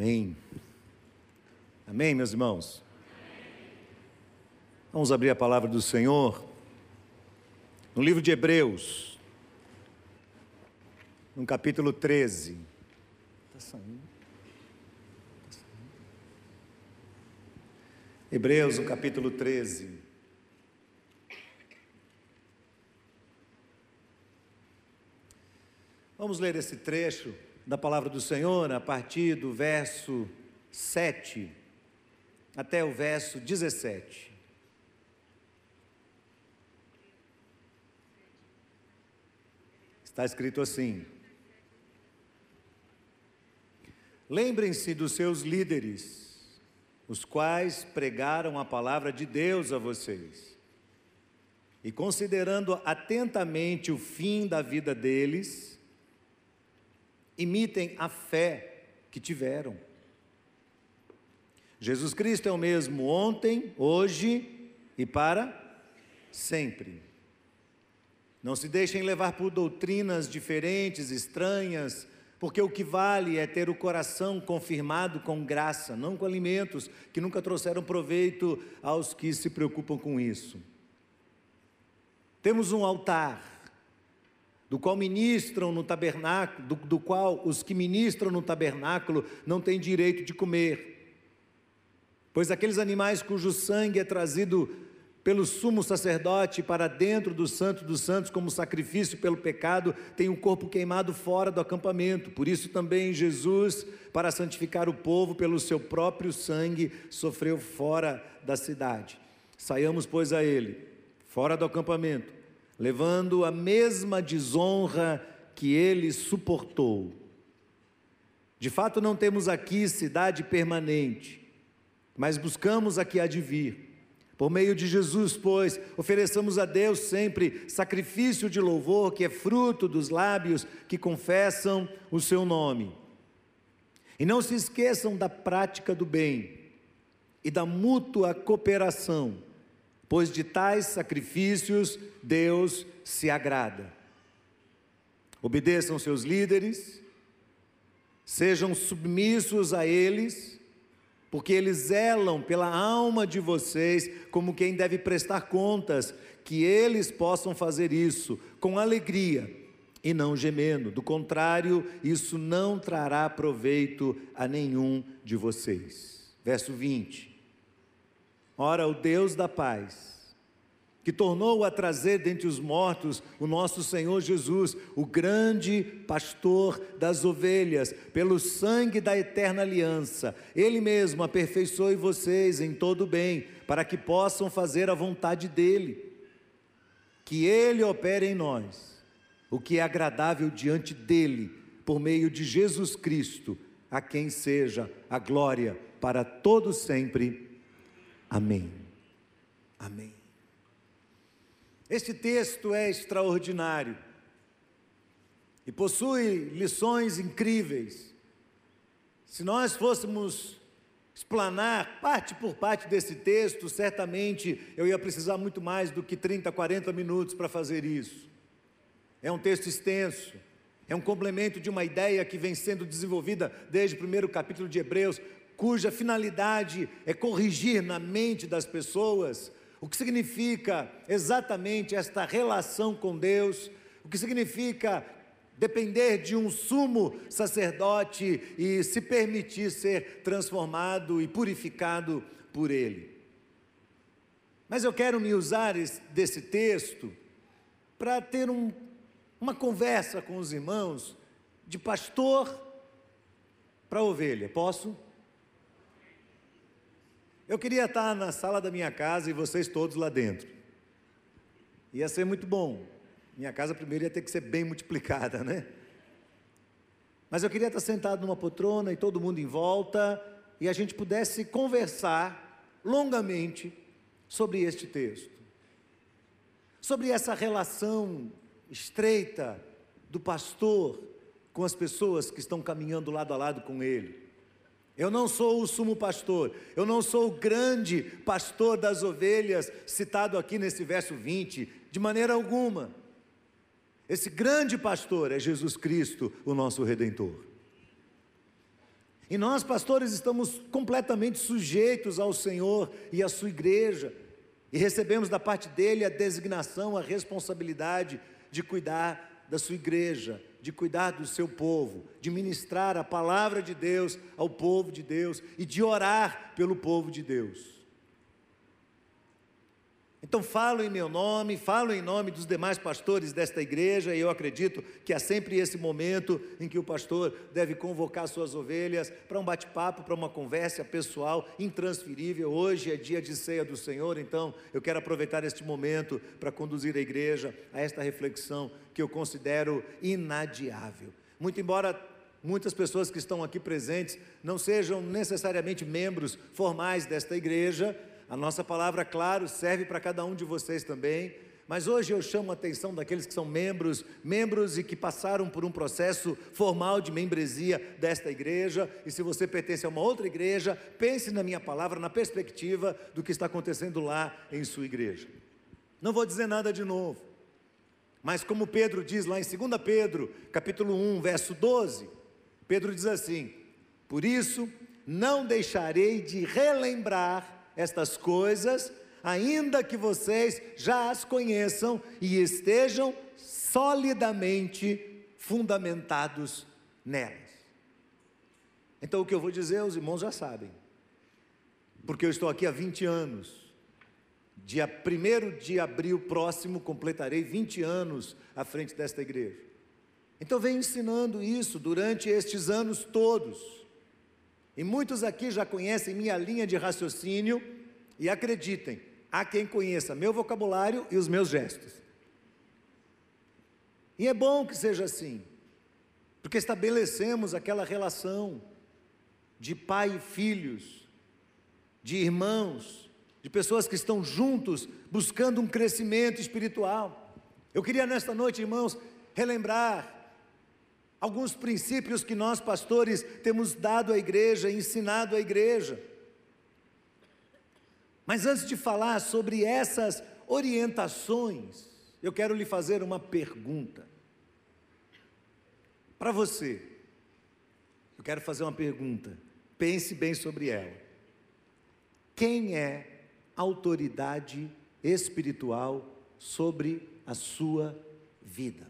Amém. Amém, meus irmãos? Vamos abrir a palavra do Senhor no livro de Hebreus, no capítulo 13. Está saindo. Tá saindo. Hebreus, no capítulo 13. Vamos ler esse trecho da palavra do Senhor a partir do verso 7 até o verso 17. Está escrito assim: Lembrem-se dos seus líderes, os quais pregaram a palavra de Deus a vocês. E considerando atentamente o fim da vida deles, imitem a fé que tiveram. Jesus Cristo é o mesmo ontem, hoje e para sempre. Não se deixem levar por doutrinas diferentes, estranhas, porque o que vale é ter o coração confirmado com graça, não com alimentos que nunca trouxeram proveito aos que se preocupam com isso. Temos um altar do qual ministram no tabernáculo, do, do qual os que ministram no tabernáculo não têm direito de comer. Pois aqueles animais cujo sangue é trazido pelo sumo sacerdote para dentro do santo dos santos como sacrifício pelo pecado, tem o corpo queimado fora do acampamento. Por isso também Jesus, para santificar o povo pelo seu próprio sangue, sofreu fora da cidade. Saiamos, pois, a ele, fora do acampamento, levando a mesma desonra que ele suportou. De fato, não temos aqui cidade permanente, mas buscamos a que há de vir. Por meio de Jesus, pois, ofereçamos a Deus sempre sacrifício de louvor, que é fruto dos lábios que confessam o seu nome. E não se esqueçam da prática do bem e da mútua cooperação pois de tais sacrifícios Deus se agrada. Obedeçam seus líderes, sejam submissos a eles, porque eles zelam pela alma de vocês como quem deve prestar contas, que eles possam fazer isso com alegria e não gemendo, do contrário, isso não trará proveito a nenhum de vocês. Verso 20. Ora, o Deus da paz, que tornou a trazer dentre os mortos o nosso Senhor Jesus, o grande pastor das ovelhas, pelo sangue da eterna aliança, Ele mesmo aperfeiçoe vocês em todo bem, para que possam fazer a vontade dEle. Que Ele opere em nós o que é agradável diante dEle, por meio de Jesus Cristo, a quem seja a glória para todos sempre. Amém. Amém. Este texto é extraordinário e possui lições incríveis. Se nós fôssemos explanar parte por parte desse texto, certamente eu ia precisar muito mais do que 30, 40 minutos para fazer isso. É um texto extenso, é um complemento de uma ideia que vem sendo desenvolvida desde o primeiro capítulo de Hebreus, cuja finalidade é corrigir na mente das pessoas o que significa exatamente esta relação com Deus, o que significa depender de um sumo sacerdote e se permitir ser transformado e purificado por ele. Mas eu quero me usar desse texto para ter um, uma conversa com os irmãos de pastor para ovelha. Posso? Eu queria estar na sala da minha casa e vocês todos lá dentro. Ia ser muito bom. Minha casa primeiro ia ter que ser bem multiplicada, né? Mas eu queria estar sentado numa poltrona e todo mundo em volta e a gente pudesse conversar longamente sobre este texto. Sobre essa relação estreita do pastor com as pessoas que estão caminhando lado a lado com ele. Eu não sou o sumo pastor, eu não sou o grande pastor das ovelhas, citado aqui nesse verso 20, de maneira alguma. Esse grande pastor é Jesus Cristo, o nosso redentor. E nós, pastores, estamos completamente sujeitos ao Senhor e à sua igreja, e recebemos da parte dele a designação, a responsabilidade de cuidar da sua igreja, de cuidar do seu povo, de ministrar a palavra de Deus ao povo de Deus e de orar pelo povo de Deus. Então falo em meu nome, falo em nome dos demais pastores desta igreja, e eu acredito que há sempre esse momento em que o pastor deve convocar suas ovelhas para um bate-papo, para uma conversa pessoal, intransferível. Hoje é dia de ceia do Senhor, então eu quero aproveitar este momento para conduzir a igreja a esta reflexão que eu considero inadiável. Muito embora muitas pessoas que estão aqui presentes não sejam necessariamente membros formais desta igreja, a nossa palavra, claro, serve para cada um de vocês também. Mas hoje eu chamo a atenção daqueles que são membros, membros e que passaram por um processo formal de membresia desta igreja. E se você pertence a uma outra igreja, pense na minha palavra, na perspectiva do que está acontecendo lá em sua igreja. Não vou dizer nada de novo. Mas como Pedro diz lá em 2 Pedro, capítulo 1, verso 12, Pedro diz assim: Por isso não deixarei de relembrar estas coisas, ainda que vocês já as conheçam e estejam solidamente fundamentados nelas. Então, o que eu vou dizer, os irmãos já sabem, porque eu estou aqui há 20 anos. Dia 1 de abril próximo, completarei 20 anos à frente desta igreja. Então, venho ensinando isso durante estes anos todos. E muitos aqui já conhecem minha linha de raciocínio, e acreditem, há quem conheça meu vocabulário e os meus gestos. E é bom que seja assim, porque estabelecemos aquela relação de pai e filhos, de irmãos, de pessoas que estão juntos buscando um crescimento espiritual. Eu queria nesta noite, irmãos, relembrar alguns princípios que nós, pastores, temos dado à igreja, ensinado à igreja. Mas antes de falar sobre essas orientações, eu quero lhe fazer uma pergunta. Para você, eu quero fazer uma pergunta, pense bem sobre ela. Quem é autoridade espiritual sobre a sua vida?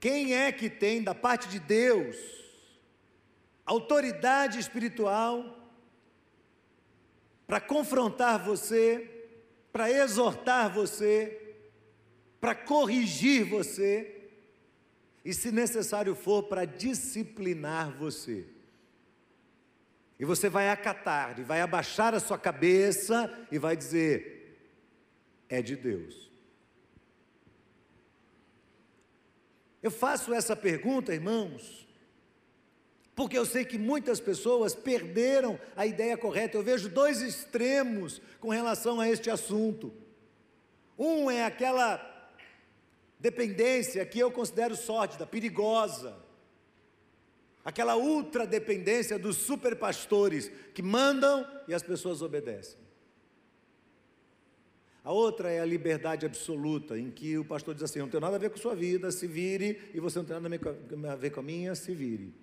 Quem é que tem da parte de Deus autoridade espiritual para confrontar você, para exortar você, para corrigir você e, se necessário for, para disciplinar você? E você vai acatar, e vai abaixar a sua cabeça e vai dizer: é de Deus. Eu faço essa pergunta, irmãos, porque eu sei que muitas pessoas perderam a ideia correta. Eu vejo dois extremos com relação a este assunto. Um é aquela dependência que eu considero sórdida, perigosa. Aquela ultra dependência dos superpastores que mandam e as pessoas obedecem. A outra é a liberdade absoluta, em que o pastor diz assim: não tem nada a ver com a sua vida, se vire, e você não tem nada a ver com a minha, se vire.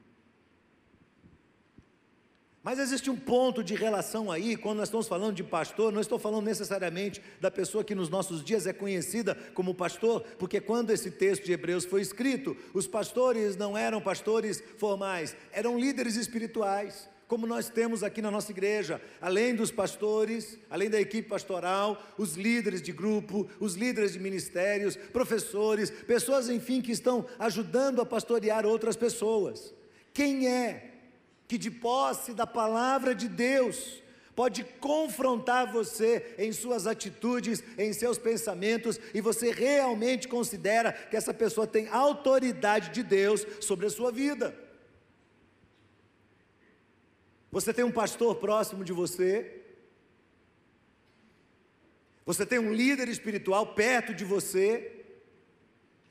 Mas existe um ponto de relação aí, quando nós estamos falando de pastor, não estou falando necessariamente da pessoa que nos nossos dias é conhecida como pastor, porque quando esse texto de Hebreus foi escrito, os pastores não eram pastores formais, eram líderes espirituais como nós temos aqui na nossa igreja, além dos pastores, além da equipe pastoral, os líderes de grupo, os líderes de ministérios, professores, pessoas, enfim, que estão ajudando a pastorear outras pessoas. Quem é que, de posse da palavra de Deus, pode confrontar você em suas atitudes, em seus pensamentos, e você realmente considera que essa pessoa tem autoridade de Deus sobre a sua vida? Você tem um pastor próximo de você? Você tem um líder espiritual perto de você,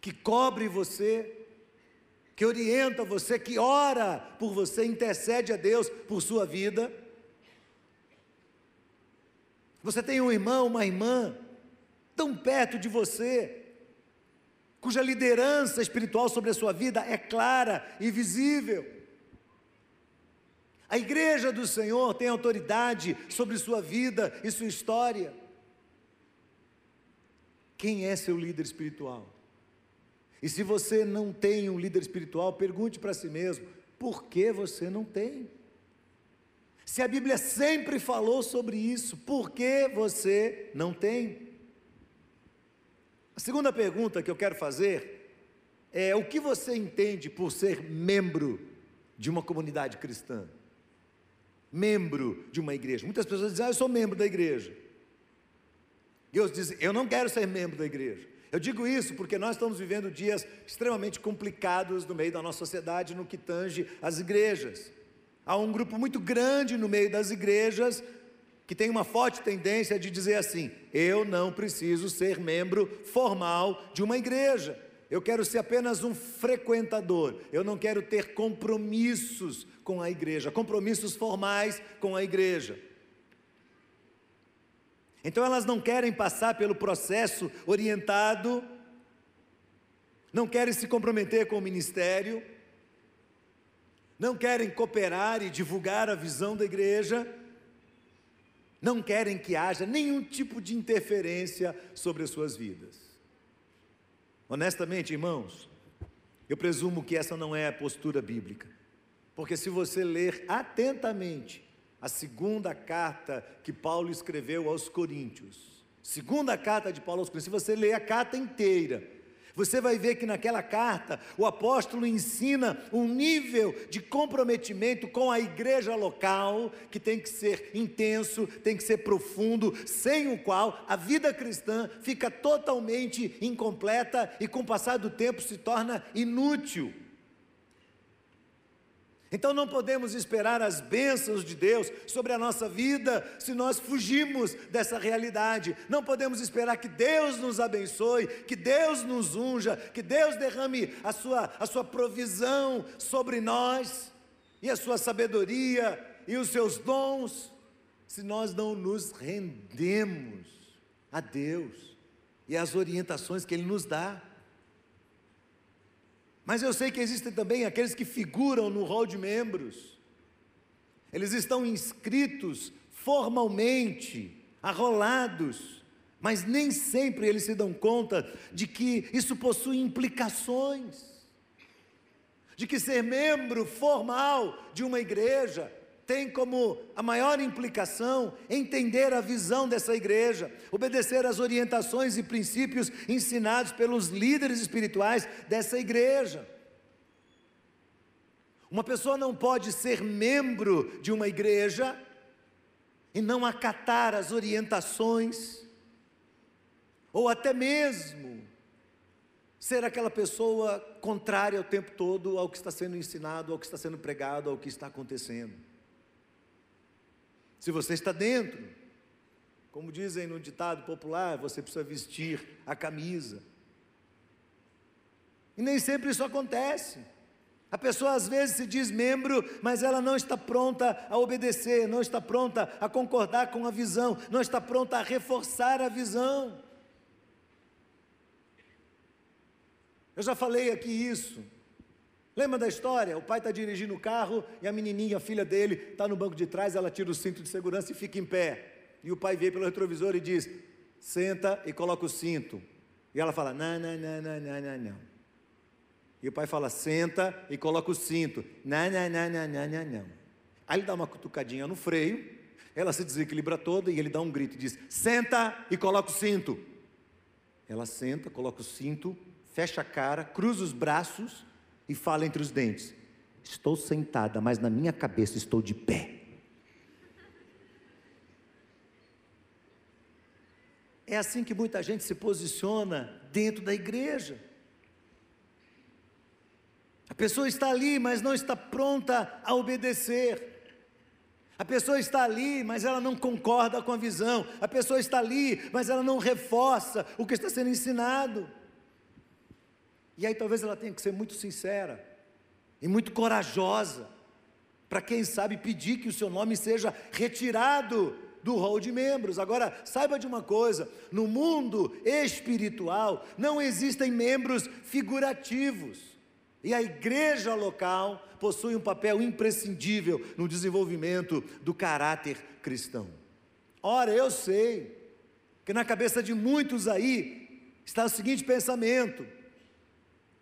que cobre você, que orienta você, que ora por você, intercede a Deus por sua vida? Você tem um irmão, uma irmã, tão perto de você, cuja liderança espiritual sobre a sua vida é clara e visível. A igreja do Senhor tem autoridade sobre sua vida e sua história. Quem é seu líder espiritual? E se você não tem um líder espiritual, pergunte para si mesmo: por que você não tem? Se a Bíblia sempre falou sobre isso, por que você não tem? A segunda pergunta que eu quero fazer é: o que você entende por ser membro de uma comunidade cristã? Membro de uma igreja. Muitas pessoas dizem: ah, eu sou membro da igreja. Deus diz: eu não quero ser membro da igreja. Eu digo isso porque nós estamos vivendo dias extremamente complicados no meio da nossa sociedade no que tange as igrejas. Há um grupo muito grande no meio das igrejas que tem uma forte tendência de dizer assim: eu não preciso ser membro formal de uma igreja. Eu quero ser apenas um frequentador. Eu não quero ter compromissos com a igreja, compromissos formais com a igreja. Então elas não querem passar pelo processo orientado, não querem se comprometer com o ministério, não querem cooperar e divulgar a visão da igreja, não querem que haja nenhum tipo de interferência sobre as suas vidas. Honestamente, irmãos, eu presumo que essa não é a postura bíblica, porque se você ler atentamente a segunda carta que Paulo escreveu aos Coríntios, segunda carta de Paulo aos Coríntios, se você ler a carta inteira, você vai ver que naquela carta o apóstolo ensina um nível de comprometimento com a igreja local que tem que ser intenso, tem que ser profundo, sem o qual a vida cristã fica totalmente incompleta e com o passar do tempo se torna inútil. Então não podemos esperar as bênçãos de Deus sobre a nossa vida se nós fugimos dessa realidade. Não podemos esperar que Deus nos abençoe, que Deus nos unja, que Deus derrame a sua, a sua provisão sobre nós e a sua sabedoria e os seus dons, se nós não nos rendemos a Deus e às orientações que Ele nos dá. Mas eu sei que existem também aqueles que figuram no rol de membros. Eles estão inscritos formalmente, arrolados, mas nem sempre eles se dão conta de que isso possui implicações. De que ser membro formal de uma igreja tem como a maior implicação entender a visão dessa igreja, obedecer às orientações e princípios ensinados pelos líderes espirituais dessa igreja. Uma pessoa não pode ser membro de uma igreja e não acatar as orientações, ou até mesmo ser aquela pessoa contrária o tempo todo ao que está sendo ensinado, ao que está sendo pregado, ao que está acontecendo. Se você está dentro, como dizem no ditado popular, você precisa vestir a camisa. E nem sempre isso acontece. A pessoa às vezes se diz membro, mas ela não está pronta a obedecer, não está pronta a concordar com a visão, não está pronta a reforçar a visão. Eu já falei aqui isso. Lembra da história? O pai está dirigindo o carro e a menininha, a filha dele, está no banco de trás, ela tira o cinto de segurança e fica em pé. E o pai vê pelo retrovisor e diz: senta e coloca o cinto. E ela fala: não, não, não, não, não, não, não. E o pai fala: senta e coloca o cinto. Não, não, não, não, não, não, não. Aí ele dá uma cutucadinha no freio, ela se desequilibra toda e ele dá um grito e diz: senta e coloca o cinto. Ela senta, coloca o cinto, fecha a cara, cruza os braços e fala entre os dentes: Estou sentada, mas na minha cabeça estou de pé. É assim que muita gente se posiciona dentro da igreja. A pessoa está ali, mas não está pronta a obedecer. A pessoa está ali, mas ela não concorda com a visão. A pessoa está ali, mas ela não reforça o que está sendo ensinado. E aí talvez ela tenha que ser muito sincera e muito corajosa, para quem sabe pedir que o seu nome seja retirado do rol de membros. Agora, saiba de uma coisa: no mundo espiritual não existem membros figurativos. E a igreja local possui um papel imprescindível no desenvolvimento do caráter cristão. Ora, eu sei que na cabeça de muitos aí está o seguinte pensamento: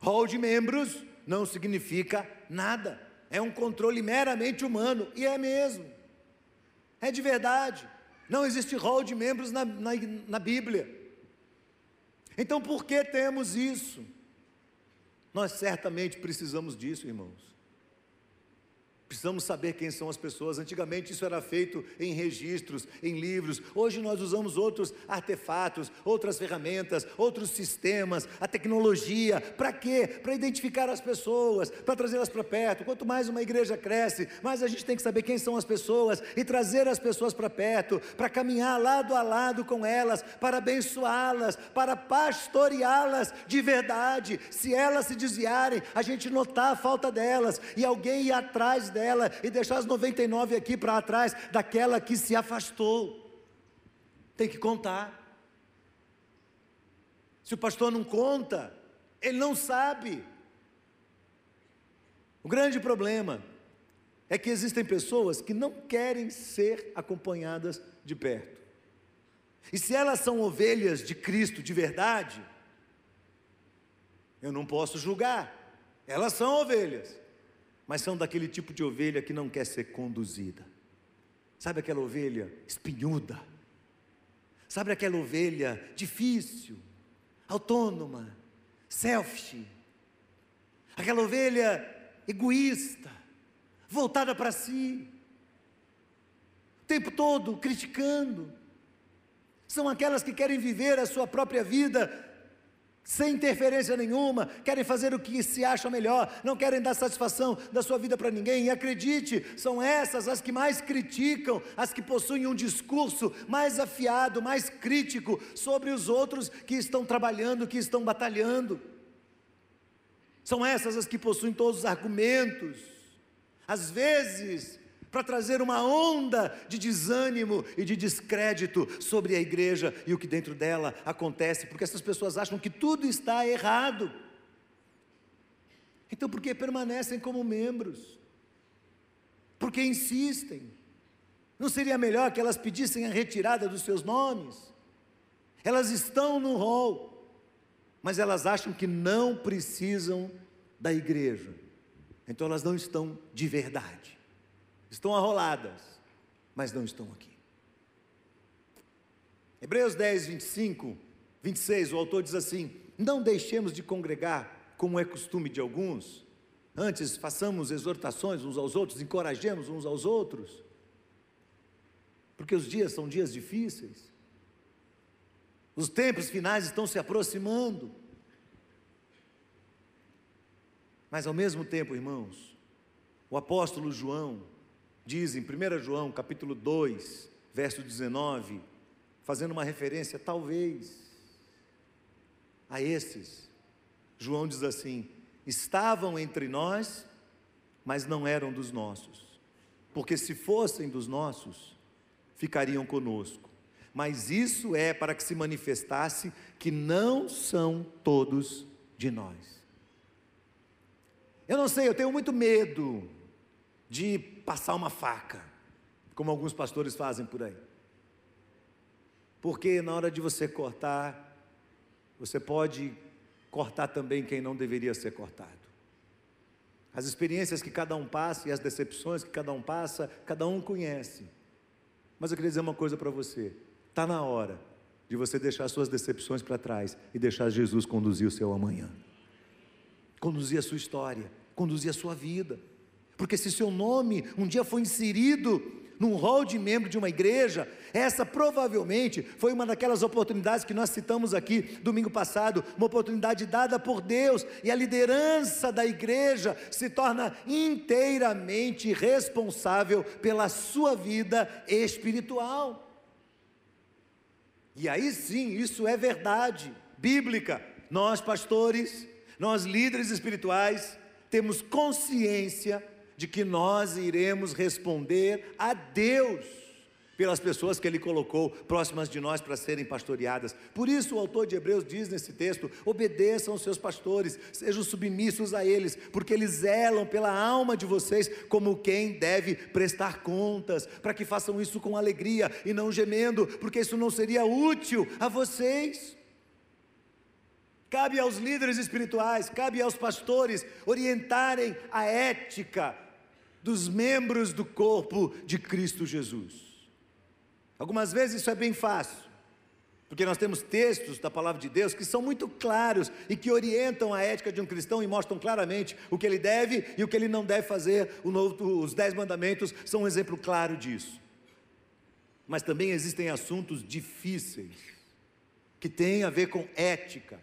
rol de membros não significa nada, é um controle meramente humano, e é mesmo, é de verdade. Não existe rol de membros na, na, na Bíblia. Então por que temos isso? Nós certamente precisamos disso, irmãos. Precisamos saber quem são as pessoas. Antigamente isso era feito em registros, em livros. Hoje nós usamos outros artefatos, outras ferramentas, outros sistemas, a tecnologia. Para quê? Para identificar as pessoas, para trazê-las para perto. Quanto mais uma igreja cresce, mais a gente tem que saber quem são as pessoas e trazer as pessoas para perto, para caminhar lado a lado com elas, para abençoá-las, para pastoreá-las de verdade. Se elas se desviarem, a gente notar a falta delas e alguém ir atrás delas e deixar as 99 aqui para trás daquela que se afastou. Tem que contar. Se o pastor não conta, ele não sabe. O grande problema é que existem pessoas que não querem ser acompanhadas de perto. E se elas são ovelhas de Cristo de verdade, eu não posso julgar. Elas são ovelhas mas são daquele tipo de ovelha que não quer ser conduzida. Sabe aquela ovelha espinhuda? Sabe aquela ovelha difícil, autônoma, selfish? Aquela ovelha egoísta, voltada para si, o tempo todo criticando. São aquelas que querem viver a sua própria vida sem interferência nenhuma, querem fazer o que se acha melhor, não querem dar satisfação da sua vida para ninguém, e acredite, são essas as que mais criticam, as que possuem um discurso mais afiado, mais crítico sobre os outros que estão trabalhando, que estão batalhando. São essas as que possuem todos os argumentos, às vezes para trazer uma onda de desânimo e de descrédito sobre a igreja e o que dentro dela acontece, porque essas pessoas acham que tudo está errado. Então, por que permanecem como membros? Porque insistem. Não seria melhor que elas pedissem a retirada dos seus nomes? Elas estão no rol, mas elas acham que não precisam da igreja. Então elas não estão de verdade estão arroladas, mas não estão aqui. Hebreus 10, 25, 26, o autor diz assim: Não deixemos de congregar, como é costume de alguns, antes façamos exortações uns aos outros, encorajemos uns aos outros, porque os dias são dias difíceis, os tempos finais estão se aproximando. Mas ao mesmo tempo, irmãos, o apóstolo João, diz em 1 João capítulo 2, verso 19, fazendo uma referência talvez a esses, João diz assim: estavam entre nós, mas não eram dos nossos, porque se fossem dos nossos, ficariam conosco. Mas isso é para que se manifestasse que não são todos de nós. Eu não sei, eu tenho muito medo de passar uma faca, como alguns pastores fazem por aí. Porque na hora de você cortar, você pode cortar também quem não deveria ser cortado. As experiências que cada um passa e as decepções que cada um passa, cada um conhece. Mas eu queria dizer uma coisa para você: está na hora de você deixar suas decepções para trás e deixar Jesus conduzir o seu amanhã, conduzir a sua história, conduzir a sua vida. Porque se seu nome um dia foi inserido num rol de membro de uma igreja, essa provavelmente foi uma daquelas oportunidades que nós citamos aqui domingo passado, uma oportunidade dada por Deus, e a liderança da igreja se torna inteiramente responsável pela sua vida espiritual. E aí sim, isso é verdade bíblica. Nós, pastores, nós, líderes espirituais, temos consciência de que nós iremos responder a Deus pelas pessoas que Ele colocou próximas de nós para serem pastoreadas. Por isso, o autor de Hebreus diz nesse texto: obedeçam aos seus pastores, sejam submissos a eles, porque eles zelam pela alma de vocês como quem deve prestar contas, para que façam isso com alegria e não gemendo, porque isso não seria útil a vocês. Cabe aos líderes espirituais, cabe aos pastores orientarem a ética dos membros do corpo de Cristo Jesus. Algumas vezes isso é bem fácil, porque nós temos textos da palavra de Deus que são muito claros e que orientam a ética de um cristão e mostram claramente o que ele deve e o que ele não deve fazer. Novo, os Dez Mandamentos são um exemplo claro disso. Mas também existem assuntos difíceis, que têm a ver com ética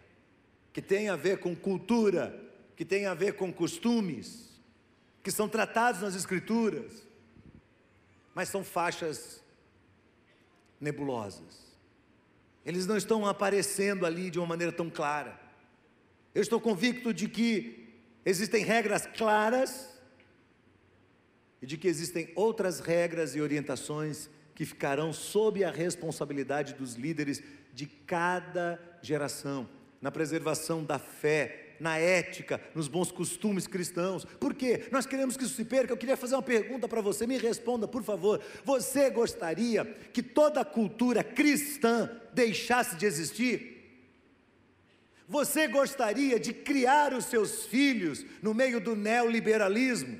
que tem a ver com cultura, que tem a ver com costumes, que são tratados nas Escrituras, mas são faixas nebulosas. Eles não estão aparecendo ali de uma maneira tão clara. Eu estou convicto de que existem regras claras e de que existem outras regras e orientações que ficarão sob a responsabilidade dos líderes de cada geração na preservação da fé, na ética, nos bons costumes cristãos. Por quê? Nós queremos que isso se perca. Eu queria fazer uma pergunta para você, me responda, por favor. Você gostaria que toda a cultura cristã deixasse de existir? Você gostaria de criar os seus filhos no meio do neoliberalismo?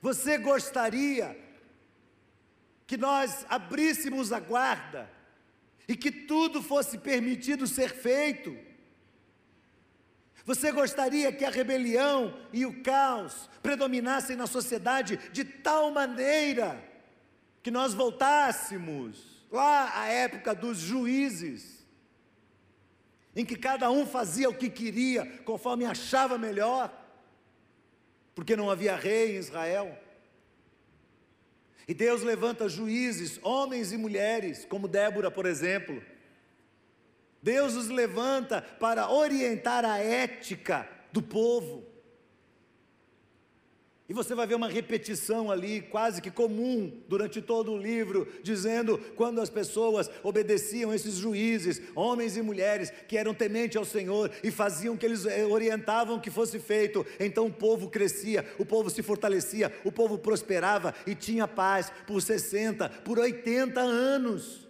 Você gostaria que nós abríssemos a guarda e que tudo fosse permitido ser feito. Você gostaria que a rebelião e o caos predominassem na sociedade de tal maneira que nós voltássemos lá à época dos juízes, em que cada um fazia o que queria, conforme achava melhor, porque não havia rei em Israel. E Deus levanta juízes, homens e mulheres, como Débora, por exemplo. Deus os levanta para orientar a ética do povo. E você vai ver uma repetição ali, quase que comum, durante todo o livro, dizendo quando as pessoas obedeciam esses juízes, homens e mulheres, que eram tementes ao Senhor e faziam o que eles eh, orientavam que fosse feito, então o povo crescia, o povo se fortalecia, o povo prosperava e tinha paz por 60, por 80 anos.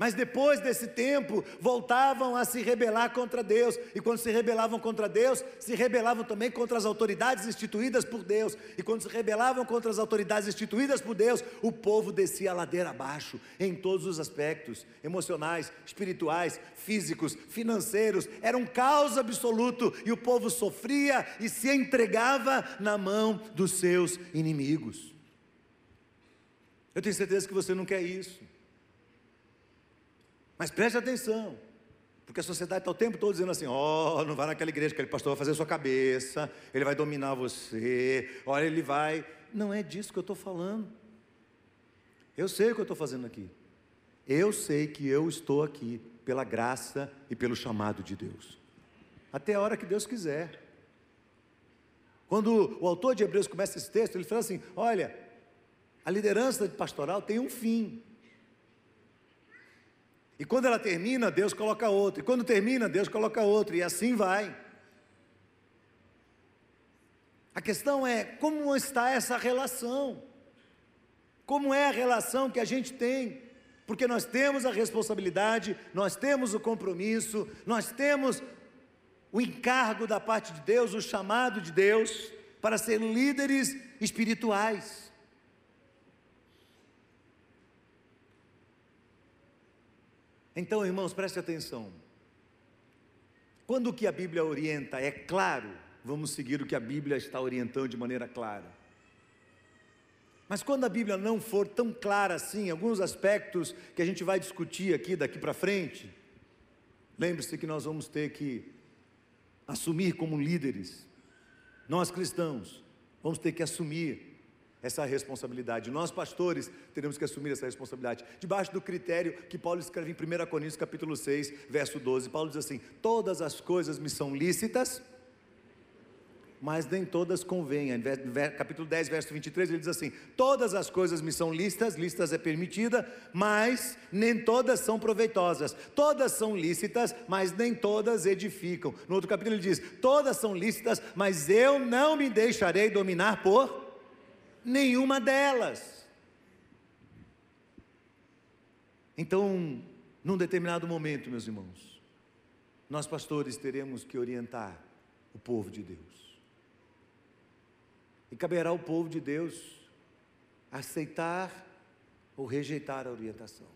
Mas depois desse tempo, voltavam a se rebelar contra Deus. E quando se rebelavam contra Deus, se rebelavam também contra as autoridades instituídas por Deus. E quando se rebelavam contra as autoridades instituídas por Deus, o povo descia a ladeira abaixo, em todos os aspectos emocionais, espirituais, físicos, financeiros. Era um caos absoluto. E o povo sofria e se entregava na mão dos seus inimigos. Eu tenho certeza que você não quer isso. Mas preste atenção, porque a sociedade está o tempo todo dizendo assim: ó, oh, não vai naquela igreja, aquele pastor vai fazer a sua cabeça, ele vai dominar você, olha, ele vai. Não é disso que eu estou falando. Eu sei o que eu estou fazendo aqui. Eu sei que eu estou aqui pela graça e pelo chamado de Deus. Até a hora que Deus quiser. Quando o autor de Hebreus começa esse texto, ele fala assim: olha, a liderança pastoral tem um fim. E quando ela termina, Deus coloca outro. E quando termina, Deus coloca outro. E assim vai. A questão é como está essa relação? Como é a relação que a gente tem? Porque nós temos a responsabilidade, nós temos o compromisso, nós temos o encargo da parte de Deus, o chamado de Deus para ser líderes espirituais. Então, irmãos, preste atenção. Quando o que a Bíblia orienta é claro, vamos seguir o que a Bíblia está orientando de maneira clara. Mas quando a Bíblia não for tão clara assim, alguns aspectos que a gente vai discutir aqui daqui para frente, lembre-se que nós vamos ter que assumir como líderes, nós cristãos, vamos ter que assumir essa responsabilidade. Nós, pastores, teremos que assumir essa responsabilidade. Debaixo do critério que Paulo escreve em 1 Coríntios capítulo 6, verso 12. Paulo diz assim: Todas as coisas me são lícitas, mas nem todas convêm. Capítulo 10, verso 23, ele diz assim: Todas as coisas me são listas, listas é permitida, mas nem todas são proveitosas. Todas são lícitas, mas nem todas edificam. No outro capítulo ele diz: Todas são lícitas, mas eu não me deixarei dominar por nenhuma delas. Então, num determinado momento, meus irmãos, nós pastores teremos que orientar o povo de Deus. E caberá ao povo de Deus aceitar ou rejeitar a orientação.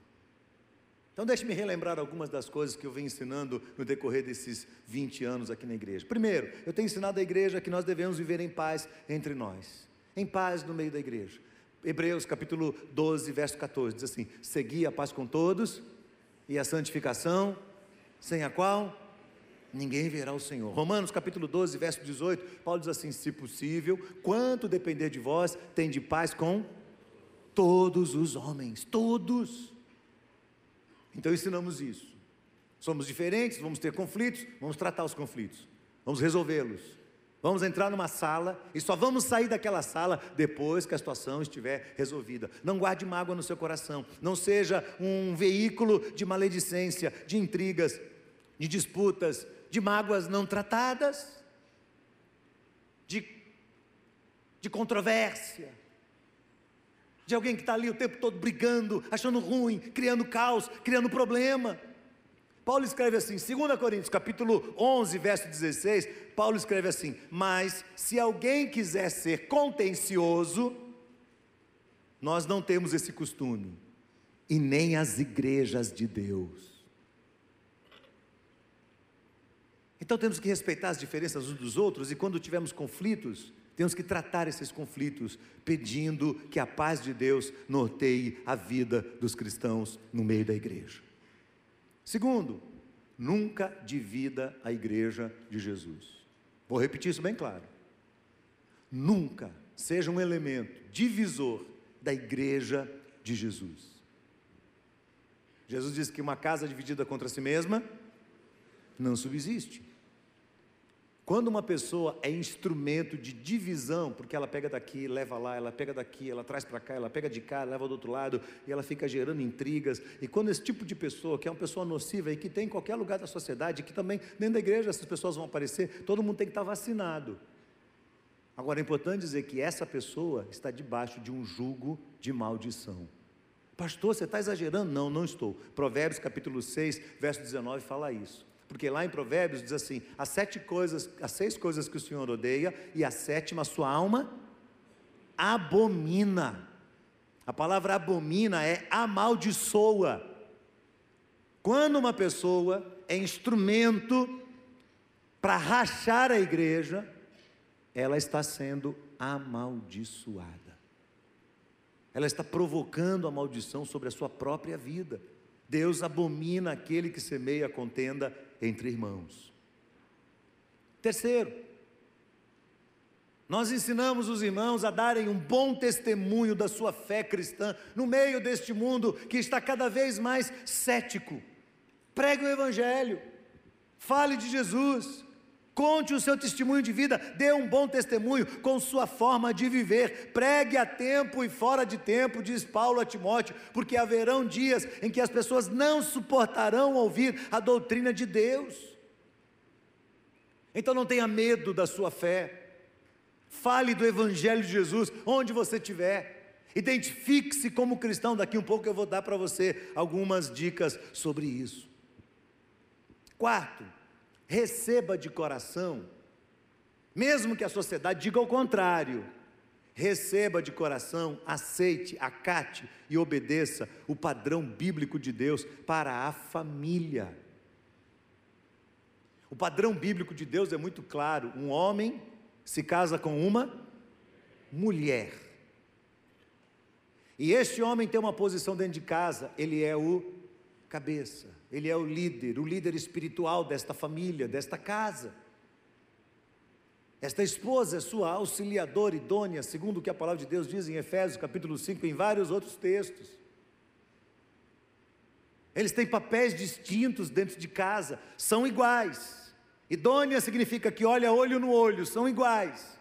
Então, deixe-me relembrar algumas das coisas que eu venho ensinando no decorrer desses 20 anos aqui na igreja. Primeiro, eu tenho ensinado à igreja que nós devemos viver em paz entre nós, em paz no meio da igreja. Hebreus capítulo 12, verso 14, diz assim: Segui a paz com todos e a santificação, sem a qual ninguém verá o Senhor. Romanos capítulo 12, verso 18, Paulo diz assim: se possível, quanto depender de vós, tem de paz com todos os homens, todos. Então ensinamos isso. Somos diferentes, vamos ter conflitos, vamos tratar os conflitos, vamos resolvê-los. Vamos entrar numa sala e só vamos sair daquela sala depois que a situação estiver resolvida. Não guarde mágoa no seu coração. Não seja um veículo de maledicência, de intrigas, de disputas, de mágoas não tratadas, de, de controvérsia, de alguém que está ali o tempo todo brigando, achando ruim, criando caos, criando problema. Paulo escreve assim, 2 Coríntios capítulo 11, verso 16, Paulo escreve assim: Mas se alguém quiser ser contencioso, nós não temos esse costume, e nem as igrejas de Deus. Então temos que respeitar as diferenças uns dos outros e quando tivermos conflitos, temos que tratar esses conflitos pedindo que a paz de Deus norteie a vida dos cristãos no meio da igreja. Segundo, nunca divida a igreja de Jesus. Vou repetir isso bem claro. Nunca seja um elemento divisor da igreja de Jesus. Jesus disse que uma casa dividida contra si mesma não subsiste. Quando uma pessoa é instrumento de divisão, porque ela pega daqui, leva lá, ela pega daqui, ela traz para cá, ela pega de cá, leva do outro lado, e ela fica gerando intrigas, e quando esse tipo de pessoa, que é uma pessoa nociva e que tem em qualquer lugar da sociedade, que também dentro da igreja essas pessoas vão aparecer, todo mundo tem que estar vacinado. Agora é importante dizer que essa pessoa está debaixo de um jugo de maldição. Pastor, você está exagerando? Não, não estou. Provérbios capítulo 6, verso 19 fala isso. Porque lá em Provérbios diz assim: as sete coisas, as seis coisas que o Senhor odeia, e a sétima a sua alma abomina. A palavra abomina é amaldiçoa. Quando uma pessoa é instrumento para rachar a igreja, ela está sendo amaldiçoada. Ela está provocando a maldição sobre a sua própria vida. Deus abomina aquele que semeia contenda entre irmãos. Terceiro, nós ensinamos os irmãos a darem um bom testemunho da sua fé cristã no meio deste mundo que está cada vez mais cético. Pregue o Evangelho, fale de Jesus, Conte o seu testemunho de vida, dê um bom testemunho com sua forma de viver. Pregue a tempo e fora de tempo, diz Paulo a Timóteo, porque haverão dias em que as pessoas não suportarão ouvir a doutrina de Deus. Então não tenha medo da sua fé. Fale do evangelho de Jesus onde você estiver. Identifique-se como cristão. Daqui um pouco eu vou dar para você algumas dicas sobre isso. Quarto, receba de coração, mesmo que a sociedade diga o contrário, receba de coração, aceite, acate e obedeça o padrão bíblico de Deus para a família. O padrão bíblico de Deus é muito claro: um homem se casa com uma mulher. E este homem tem uma posição dentro de casa, ele é o cabeça, ele é o líder, o líder espiritual desta família, desta casa. Esta esposa é sua auxiliadora idônea, segundo o que a palavra de Deus diz em Efésios capítulo 5, em vários outros textos. Eles têm papéis distintos dentro de casa, são iguais. Idônea significa que olha olho no olho, são iguais,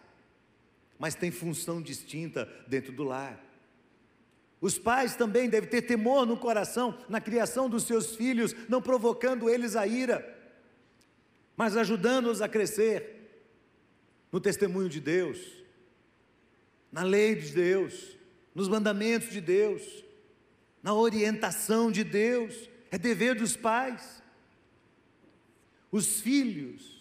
mas tem função distinta dentro do lar. Os pais também devem ter temor no coração na criação dos seus filhos, não provocando eles a ira, mas ajudando-os a crescer no testemunho de Deus, na lei de Deus, nos mandamentos de Deus, na orientação de Deus. É dever dos pais. Os filhos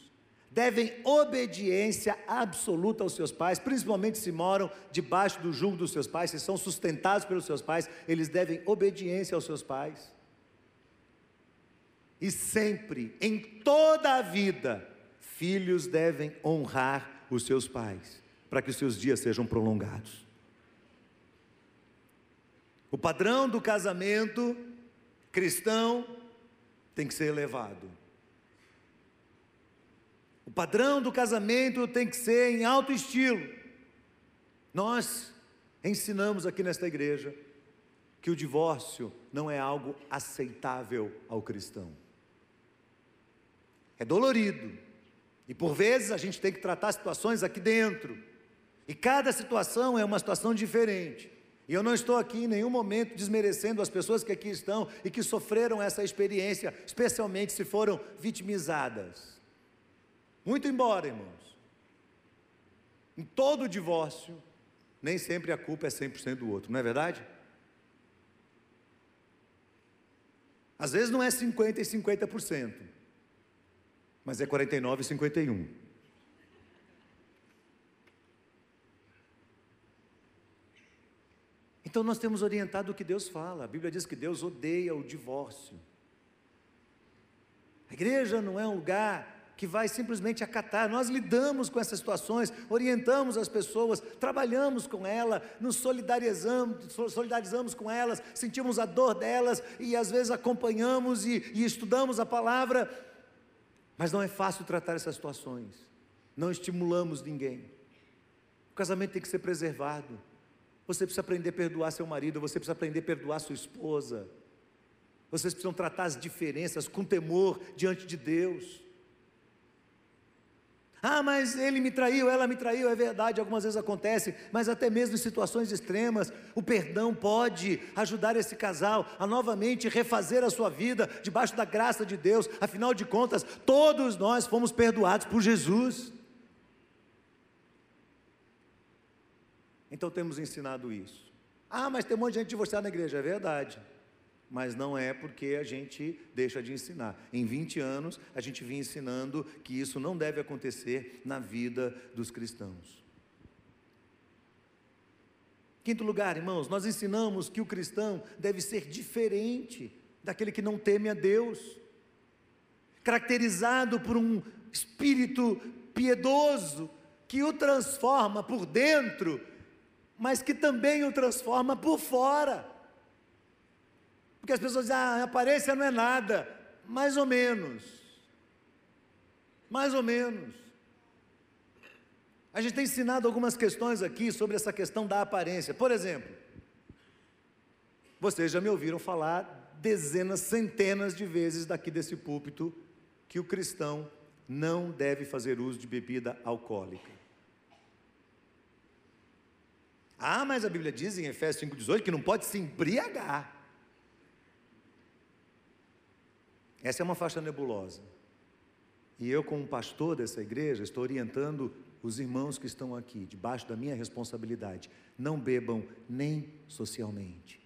devem obediência absoluta aos seus pais, principalmente se moram debaixo do jugo dos seus pais, se são sustentados pelos seus pais, eles devem obediência aos seus pais. E sempre, em toda a vida, filhos devem honrar os seus pais, para que os seus dias sejam prolongados. O padrão do casamento cristão tem que ser elevado. O padrão do casamento tem que ser em alto estilo. Nós ensinamos aqui nesta igreja que o divórcio não é algo aceitável ao cristão. É dolorido. E por vezes a gente tem que tratar situações aqui dentro. E cada situação é uma situação diferente. E eu não estou aqui em nenhum momento desmerecendo as pessoas que aqui estão e que sofreram essa experiência, especialmente se foram vitimizadas. Muito embora, irmãos, em todo divórcio, nem sempre a culpa é 100% do outro, não é verdade? Às vezes não é 50% e 50%, mas é 49% e 51%. Então nós temos orientado o que Deus fala. A Bíblia diz que Deus odeia o divórcio. A igreja não é um lugar que vai simplesmente acatar. Nós lidamos com essas situações, orientamos as pessoas, trabalhamos com elas, nos solidarizamos, solidarizamos com elas, sentimos a dor delas e às vezes acompanhamos e, e estudamos a palavra. Mas não é fácil tratar essas situações. Não estimulamos ninguém. O casamento tem que ser preservado. Você precisa aprender a perdoar seu marido, você precisa aprender a perdoar sua esposa. Vocês precisam tratar as diferenças com temor diante de Deus. Ah, mas ele me traiu, ela me traiu, é verdade, algumas vezes acontece, mas até mesmo em situações extremas, o perdão pode ajudar esse casal a novamente refazer a sua vida debaixo da graça de Deus. Afinal de contas, todos nós fomos perdoados por Jesus. Então temos ensinado isso. Ah, mas tem um monte de gente divorciada na igreja, é verdade mas não é porque a gente deixa de ensinar. Em 20 anos, a gente vinha ensinando que isso não deve acontecer na vida dos cristãos. Quinto lugar, irmãos, nós ensinamos que o cristão deve ser diferente daquele que não teme a Deus, caracterizado por um espírito piedoso que o transforma por dentro, mas que também o transforma por fora. Porque as pessoas dizem, ah, aparência não é nada. Mais ou menos. Mais ou menos. A gente tem ensinado algumas questões aqui sobre essa questão da aparência. Por exemplo, vocês já me ouviram falar dezenas, centenas de vezes daqui desse púlpito que o cristão não deve fazer uso de bebida alcoólica. Ah, mas a Bíblia diz em Efésios 5,18 que não pode se embriagar. Essa é uma faixa nebulosa. E eu, como pastor dessa igreja, estou orientando os irmãos que estão aqui, debaixo da minha responsabilidade. Não bebam nem socialmente.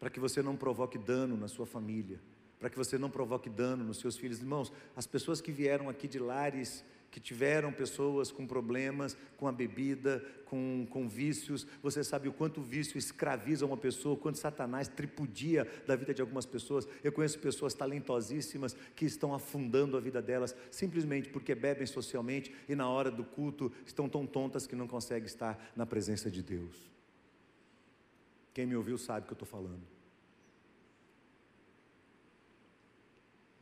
Para que você não provoque dano na sua família, para que você não provoque dano nos seus filhos. Irmãos, as pessoas que vieram aqui de lares que tiveram pessoas com problemas com a bebida, com, com vícios. Você sabe o quanto o vício escraviza uma pessoa, o quanto Satanás tripudia da vida de algumas pessoas. Eu conheço pessoas talentosíssimas que estão afundando a vida delas simplesmente porque bebem socialmente e na hora do culto estão tão tontas que não conseguem estar na presença de Deus. Quem me ouviu sabe o que eu estou falando.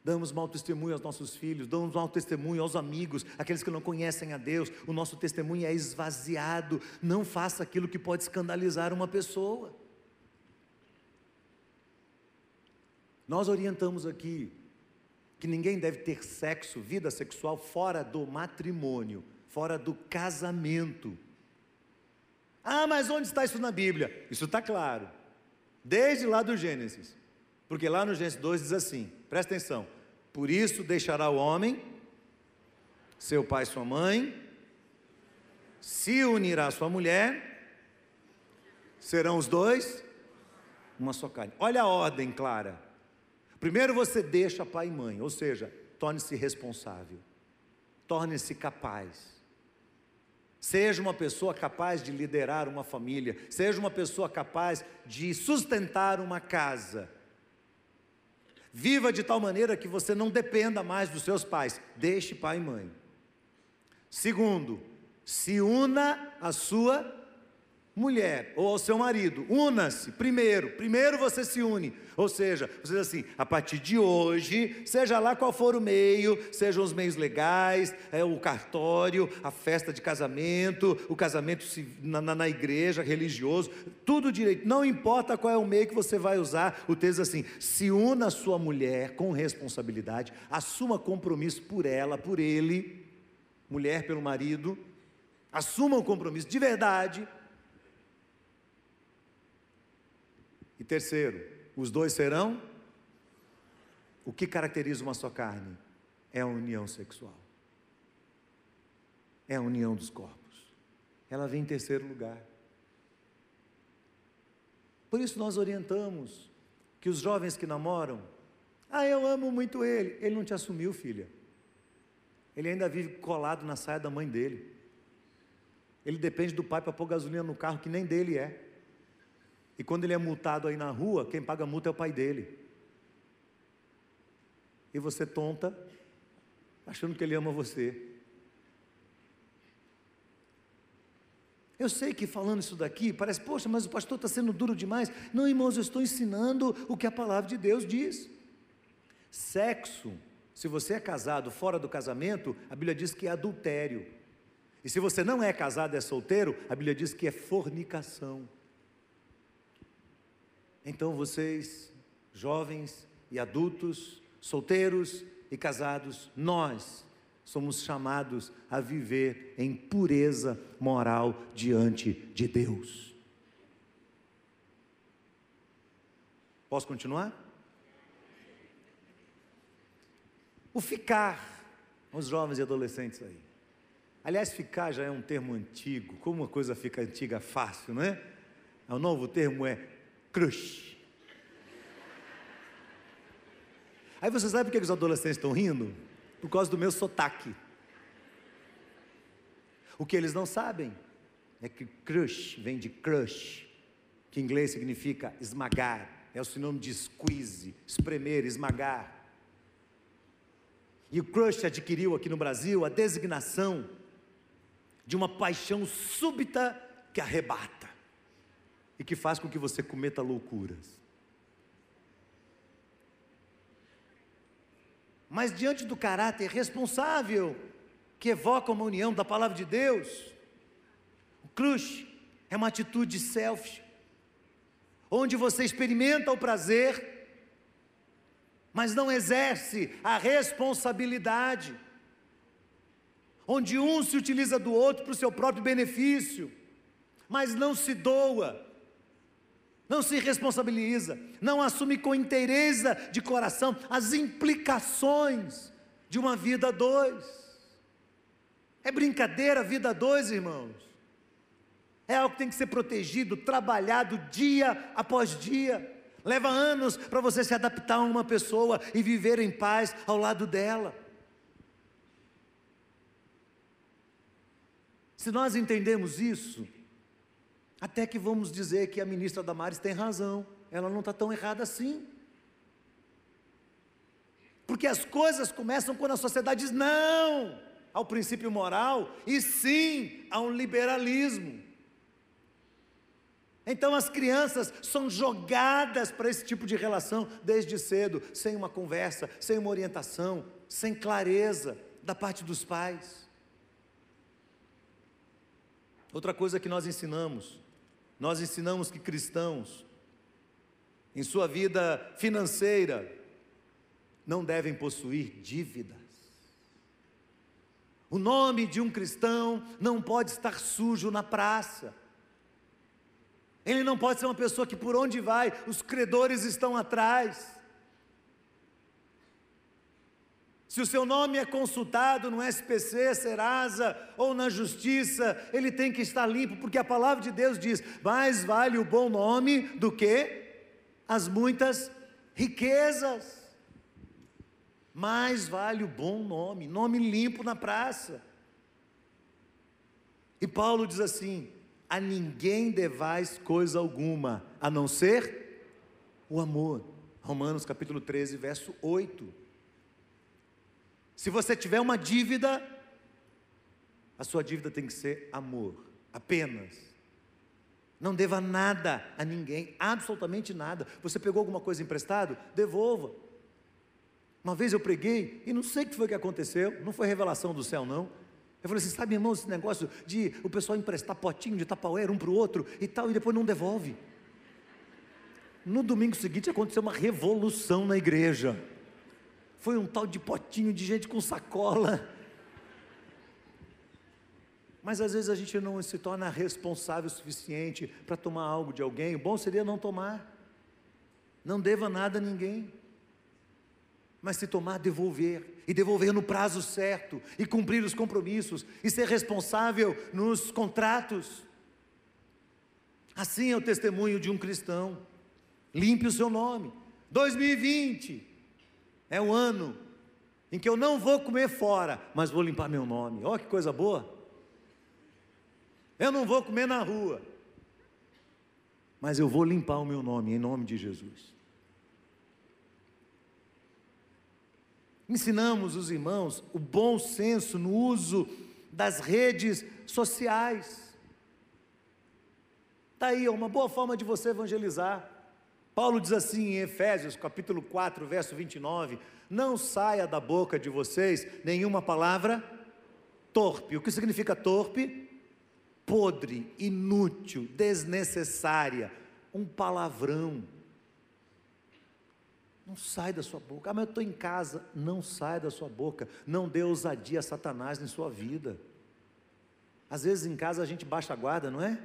Damos mau testemunho aos nossos filhos, damos mau testemunho aos amigos, aqueles que não conhecem a Deus. O nosso testemunho é esvaziado. Não faça aquilo que pode escandalizar uma pessoa. Nós orientamos aqui que ninguém deve ter sexo, vida sexual fora do matrimônio, fora do casamento. Ah, mas onde está isso na Bíblia? Isso está claro, desde lá do Gênesis, porque lá no Gênesis 2 diz assim: presta atenção, por isso deixará o homem, seu pai e sua mãe, se unirá à sua mulher, serão os dois uma só carne. Olha a ordem clara. Primeiro você deixa pai e mãe, ou seja, torne-se responsável, torne-se capaz. Seja uma pessoa capaz de liderar uma família, seja uma pessoa capaz de sustentar uma casa. Viva de tal maneira que você não dependa mais dos seus pais. Deixe pai e mãe. Segundo, se una à sua mulher ou ao seu marido, una-se primeiro, primeiro você se une, ou seja, você diz assim, a partir de hoje, seja lá qual for o meio, sejam os meios legais, é, o cartório, a festa de casamento, o casamento na, na, na igreja, religioso, tudo direito, não importa qual é o meio que você vai usar, o texto diz assim, se una a sua mulher com responsabilidade, assuma compromisso por ela, por ele, mulher pelo marido, assuma o compromisso de verdade, E terceiro, os dois serão? O que caracteriza uma só carne? É a união sexual. É a união dos corpos. Ela vem em terceiro lugar. Por isso nós orientamos que os jovens que namoram, ah, eu amo muito ele. Ele não te assumiu, filha. Ele ainda vive colado na saia da mãe dele. Ele depende do pai para pôr gasolina no carro que nem dele é. E quando ele é multado aí na rua, quem paga a multa é o pai dele. E você tonta, achando que ele ama você. Eu sei que falando isso daqui, parece, poxa, mas o pastor está sendo duro demais. Não, irmãos, eu estou ensinando o que a palavra de Deus diz. Sexo, se você é casado fora do casamento, a Bíblia diz que é adultério. E se você não é casado, é solteiro, a Bíblia diz que é fornicação. Então vocês, jovens e adultos, solteiros e casados, nós somos chamados a viver em pureza moral diante de Deus. Posso continuar? O ficar, os jovens e adolescentes aí. Aliás, ficar já é um termo antigo. Como uma coisa fica antiga fácil, não é? O novo termo é crush. Aí você sabe por que os adolescentes estão rindo? Por causa do meu sotaque. O que eles não sabem é que crush vem de crush, que em inglês significa esmagar, é o sinônimo de squeeze, espremer, esmagar. E o crush adquiriu aqui no Brasil a designação de uma paixão súbita que arrebata e que faz com que você cometa loucuras. Mas diante do caráter responsável que evoca uma união da palavra de Deus, o crush é uma atitude selfish, onde você experimenta o prazer, mas não exerce a responsabilidade, onde um se utiliza do outro para o seu próprio benefício, mas não se doa, não se responsabiliza, não assume com inteireza de coração as implicações de uma vida a dois. É brincadeira a vida a dois, irmãos. É algo que tem que ser protegido, trabalhado dia após dia. Leva anos para você se adaptar a uma pessoa e viver em paz ao lado dela. Se nós entendemos isso, até que vamos dizer que a ministra Damares tem razão, ela não está tão errada assim. Porque as coisas começam quando a sociedade diz não ao princípio moral e sim a um liberalismo. Então as crianças são jogadas para esse tipo de relação desde cedo, sem uma conversa, sem uma orientação, sem clareza da parte dos pais. Outra coisa que nós ensinamos nós ensinamos que cristãos, em sua vida financeira, não devem possuir dívidas. O nome de um cristão não pode estar sujo na praça. Ele não pode ser uma pessoa que por onde vai, os credores estão atrás. Se o seu nome é consultado no SPC, Serasa ou na justiça, ele tem que estar limpo, porque a palavra de Deus diz: mais vale o bom nome do que as muitas riquezas. Mais vale o bom nome, nome limpo na praça. E Paulo diz assim: a ninguém devais coisa alguma, a não ser o amor. Romanos capítulo 13, verso 8. Se você tiver uma dívida, a sua dívida tem que ser amor, apenas. Não deva nada a ninguém, absolutamente nada. Você pegou alguma coisa emprestado? Devolva. Uma vez eu preguei e não sei o que foi que aconteceu, não foi revelação do céu, não. Eu falei assim: sabe, irmão, esse negócio de o pessoal emprestar potinho de tapauera um para o outro e tal, e depois não devolve. No domingo seguinte aconteceu uma revolução na igreja foi um tal de potinho de gente com sacola. Mas às vezes a gente não se torna responsável o suficiente para tomar algo de alguém. O bom seria não tomar. Não deva nada a ninguém. Mas se tomar, devolver. E devolver no prazo certo. E cumprir os compromissos. E ser responsável nos contratos. Assim é o testemunho de um cristão. Limpe o seu nome. 2020 é o ano em que eu não vou comer fora, mas vou limpar meu nome. Olha que coisa boa. Eu não vou comer na rua, mas eu vou limpar o meu nome, em nome de Jesus. Ensinamos os irmãos o bom senso no uso das redes sociais. Está aí, é uma boa forma de você evangelizar. Paulo diz assim em Efésios, capítulo 4, verso 29: Não saia da boca de vocês nenhuma palavra torpe. O que significa torpe? Podre, inútil, desnecessária, um palavrão. Não sai da sua boca. Ah, mas eu estou em casa. Não sai da sua boca. Não dê ousadia a Satanás em sua vida. Às vezes em casa a gente baixa a guarda, não é?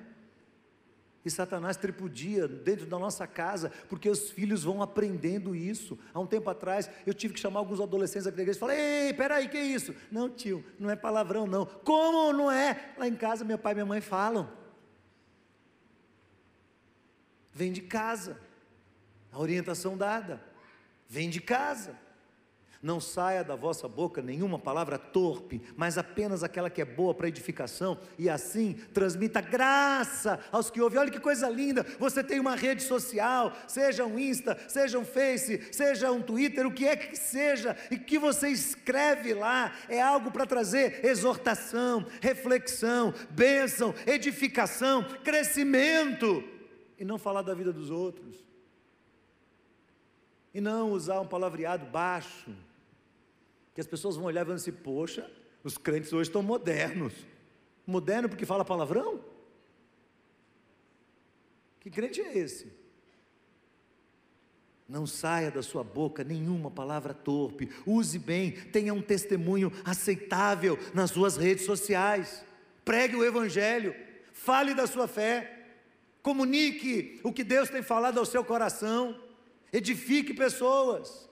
E Satanás tripudia dentro da nossa casa, porque os filhos vão aprendendo isso. Há um tempo atrás, eu tive que chamar alguns adolescentes aqui da igreja e falar: Ei, peraí, que é isso? Não, tio, não é palavrão, não. Como não é? Lá em casa, meu pai e minha mãe falam. Vem de casa. A orientação dada. Vem de casa. Não saia da vossa boca nenhuma palavra torpe, mas apenas aquela que é boa para edificação, e assim transmita graça aos que ouvem. Olha que coisa linda! Você tem uma rede social, seja um Insta, seja um Face, seja um Twitter, o que é que seja, e que você escreve lá é algo para trazer exortação, reflexão, bênção, edificação, crescimento, e não falar da vida dos outros. E não usar um palavreado baixo, que as pessoas vão olhar e vão dizer: poxa, os crentes hoje estão modernos. Moderno porque fala palavrão? Que crente é esse? Não saia da sua boca nenhuma palavra torpe, use bem, tenha um testemunho aceitável nas suas redes sociais, pregue o Evangelho, fale da sua fé, comunique o que Deus tem falado ao seu coração, edifique pessoas.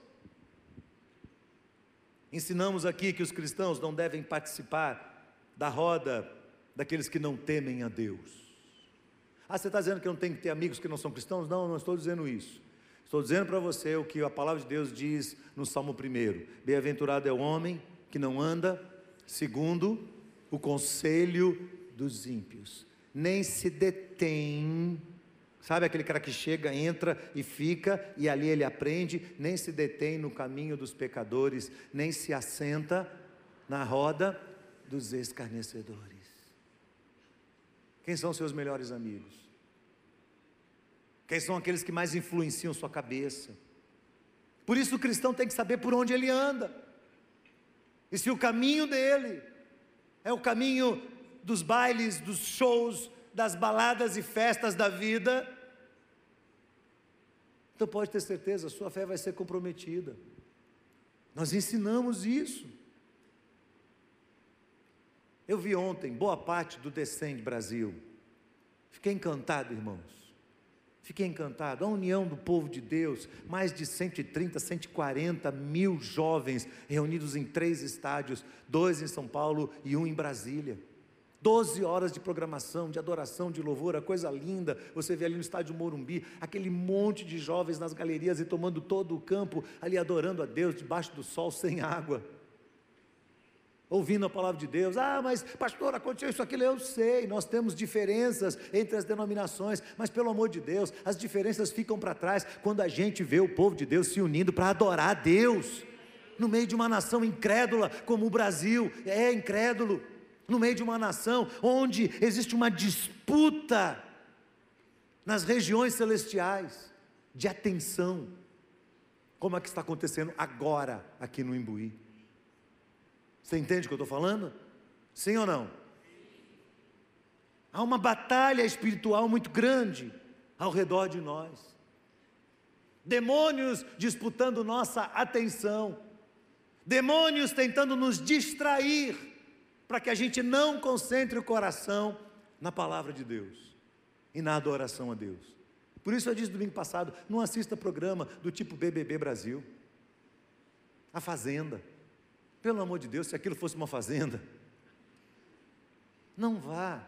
Ensinamos aqui que os cristãos não devem participar da roda daqueles que não temem a Deus. Ah, você está dizendo que eu não tenho que ter amigos que não são cristãos? Não, não estou dizendo isso. Estou dizendo para você o que a palavra de Deus diz no Salmo 1: Bem-aventurado é o homem que não anda segundo o conselho dos ímpios, nem se detém Sabe aquele cara que chega, entra e fica, e ali ele aprende, nem se detém no caminho dos pecadores, nem se assenta na roda dos escarnecedores. Quem são seus melhores amigos? Quem são aqueles que mais influenciam sua cabeça? Por isso o cristão tem que saber por onde ele anda. E se o caminho dele é o caminho dos bailes, dos shows, das baladas e festas da vida, então pode ter certeza, sua fé vai ser comprometida. Nós ensinamos isso. Eu vi ontem boa parte do Descende Brasil. Fiquei encantado, irmãos. Fiquei encantado. A união do povo de Deus, mais de 130, 140 mil jovens reunidos em três estádios, dois em São Paulo e um em Brasília. Doze horas de programação, de adoração, de louvor, a coisa linda. Você vê ali no estádio Morumbi, aquele monte de jovens nas galerias e tomando todo o campo, ali adorando a Deus, debaixo do sol, sem água ouvindo a palavra de Deus. Ah, mas pastor, aconteceu isso, aquilo. Eu sei, nós temos diferenças entre as denominações, mas pelo amor de Deus, as diferenças ficam para trás quando a gente vê o povo de Deus se unindo para adorar a Deus. No meio de uma nação incrédula como o Brasil, é incrédulo. No meio de uma nação onde existe uma disputa nas regiões celestiais de atenção, como é que está acontecendo agora aqui no Imbuí. Você entende o que eu estou falando? Sim ou não? Há uma batalha espiritual muito grande ao redor de nós. Demônios disputando nossa atenção. Demônios tentando nos distrair para que a gente não concentre o coração na palavra de Deus e na adoração a Deus. Por isso eu disse domingo passado, não assista programa do tipo BBB Brasil. A Fazenda. Pelo amor de Deus, se aquilo fosse uma fazenda, não vá.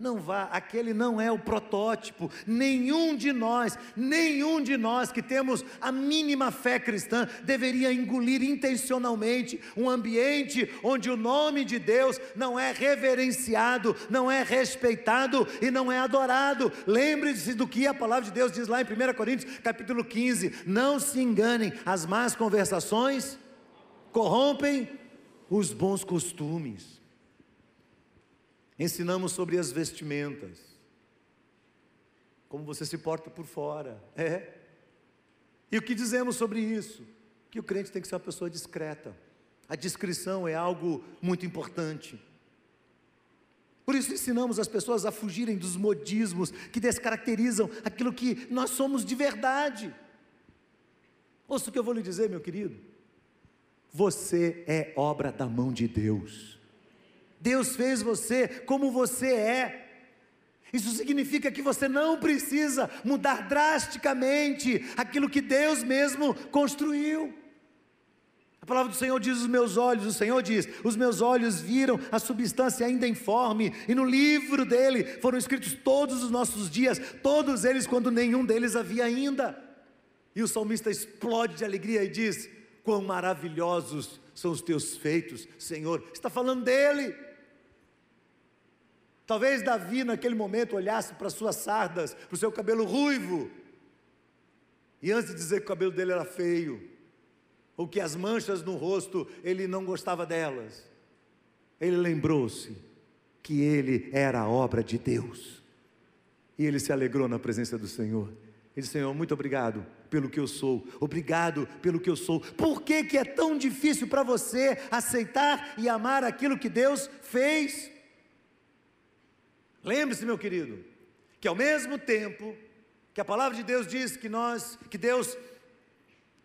Não vá, aquele não é o protótipo. Nenhum de nós, nenhum de nós que temos a mínima fé cristã deveria engolir intencionalmente um ambiente onde o nome de Deus não é reverenciado, não é respeitado e não é adorado. Lembre-se do que a palavra de Deus diz lá em 1 Coríntios, capítulo 15: Não se enganem, as más conversações corrompem os bons costumes. Ensinamos sobre as vestimentas, como você se porta por fora, é. E o que dizemos sobre isso? Que o crente tem que ser uma pessoa discreta. A discrição é algo muito importante. Por isso ensinamos as pessoas a fugirem dos modismos que descaracterizam aquilo que nós somos de verdade. Ouça o que eu vou lhe dizer, meu querido. Você é obra da mão de Deus. Deus fez você como você é. Isso significa que você não precisa mudar drasticamente aquilo que Deus mesmo construiu. A palavra do Senhor diz: os meus olhos, o Senhor diz, os meus olhos viram a substância ainda informe, e no livro dele foram escritos todos os nossos dias, todos eles, quando nenhum deles havia ainda. E o salmista explode de alegria e diz: Quão maravilhosos são os teus feitos, Senhor. Está falando dele. Talvez Davi, naquele momento, olhasse para suas sardas, para o seu cabelo ruivo, e antes de dizer que o cabelo dele era feio, ou que as manchas no rosto ele não gostava delas, ele lembrou-se que ele era a obra de Deus, e ele se alegrou na presença do Senhor. Ele disse: Senhor, muito obrigado pelo que eu sou, obrigado pelo que eu sou. Por que, que é tão difícil para você aceitar e amar aquilo que Deus fez? Lembre-se, meu querido, que ao mesmo tempo que a palavra de Deus diz que nós, que Deus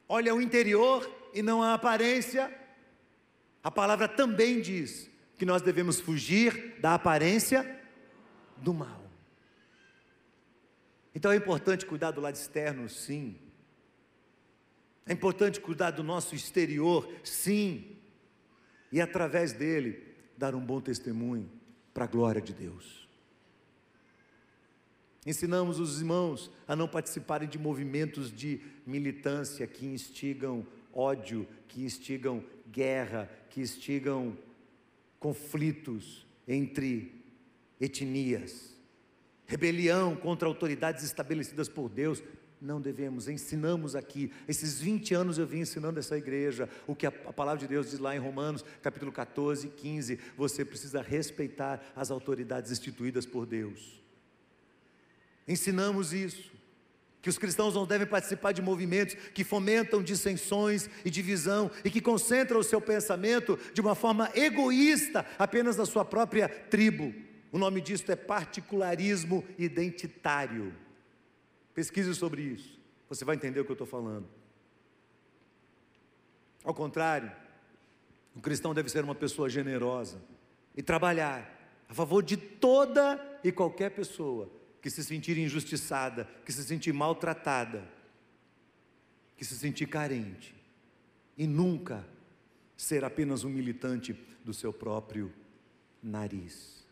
olha o interior e não a aparência, a palavra também diz que nós devemos fugir da aparência do mal. Então é importante cuidar do lado externo, sim. É importante cuidar do nosso exterior, sim. E através dele, dar um bom testemunho para a glória de Deus. Ensinamos os irmãos a não participarem de movimentos de militância que instigam ódio, que instigam guerra, que instigam conflitos entre etnias rebelião contra autoridades estabelecidas por Deus. Não devemos, ensinamos aqui. Esses 20 anos eu vim ensinando essa igreja o que a, a, palavra de Deus diz lá em Romanos, capítulo 14, 15. Você precisa respeitar as autoridades instituídas por Deus. Ensinamos isso. Que os cristãos não devem participar de movimentos que fomentam dissensões e divisão e que concentram o seu pensamento de uma forma egoísta apenas na sua própria tribo. O nome disso é particularismo identitário. Pesquise sobre isso. Você vai entender o que eu estou falando. Ao contrário, o cristão deve ser uma pessoa generosa e trabalhar a favor de toda e qualquer pessoa que se sentir injustiçada, que se sentir maltratada, que se sentir carente, e nunca ser apenas um militante do seu próprio nariz.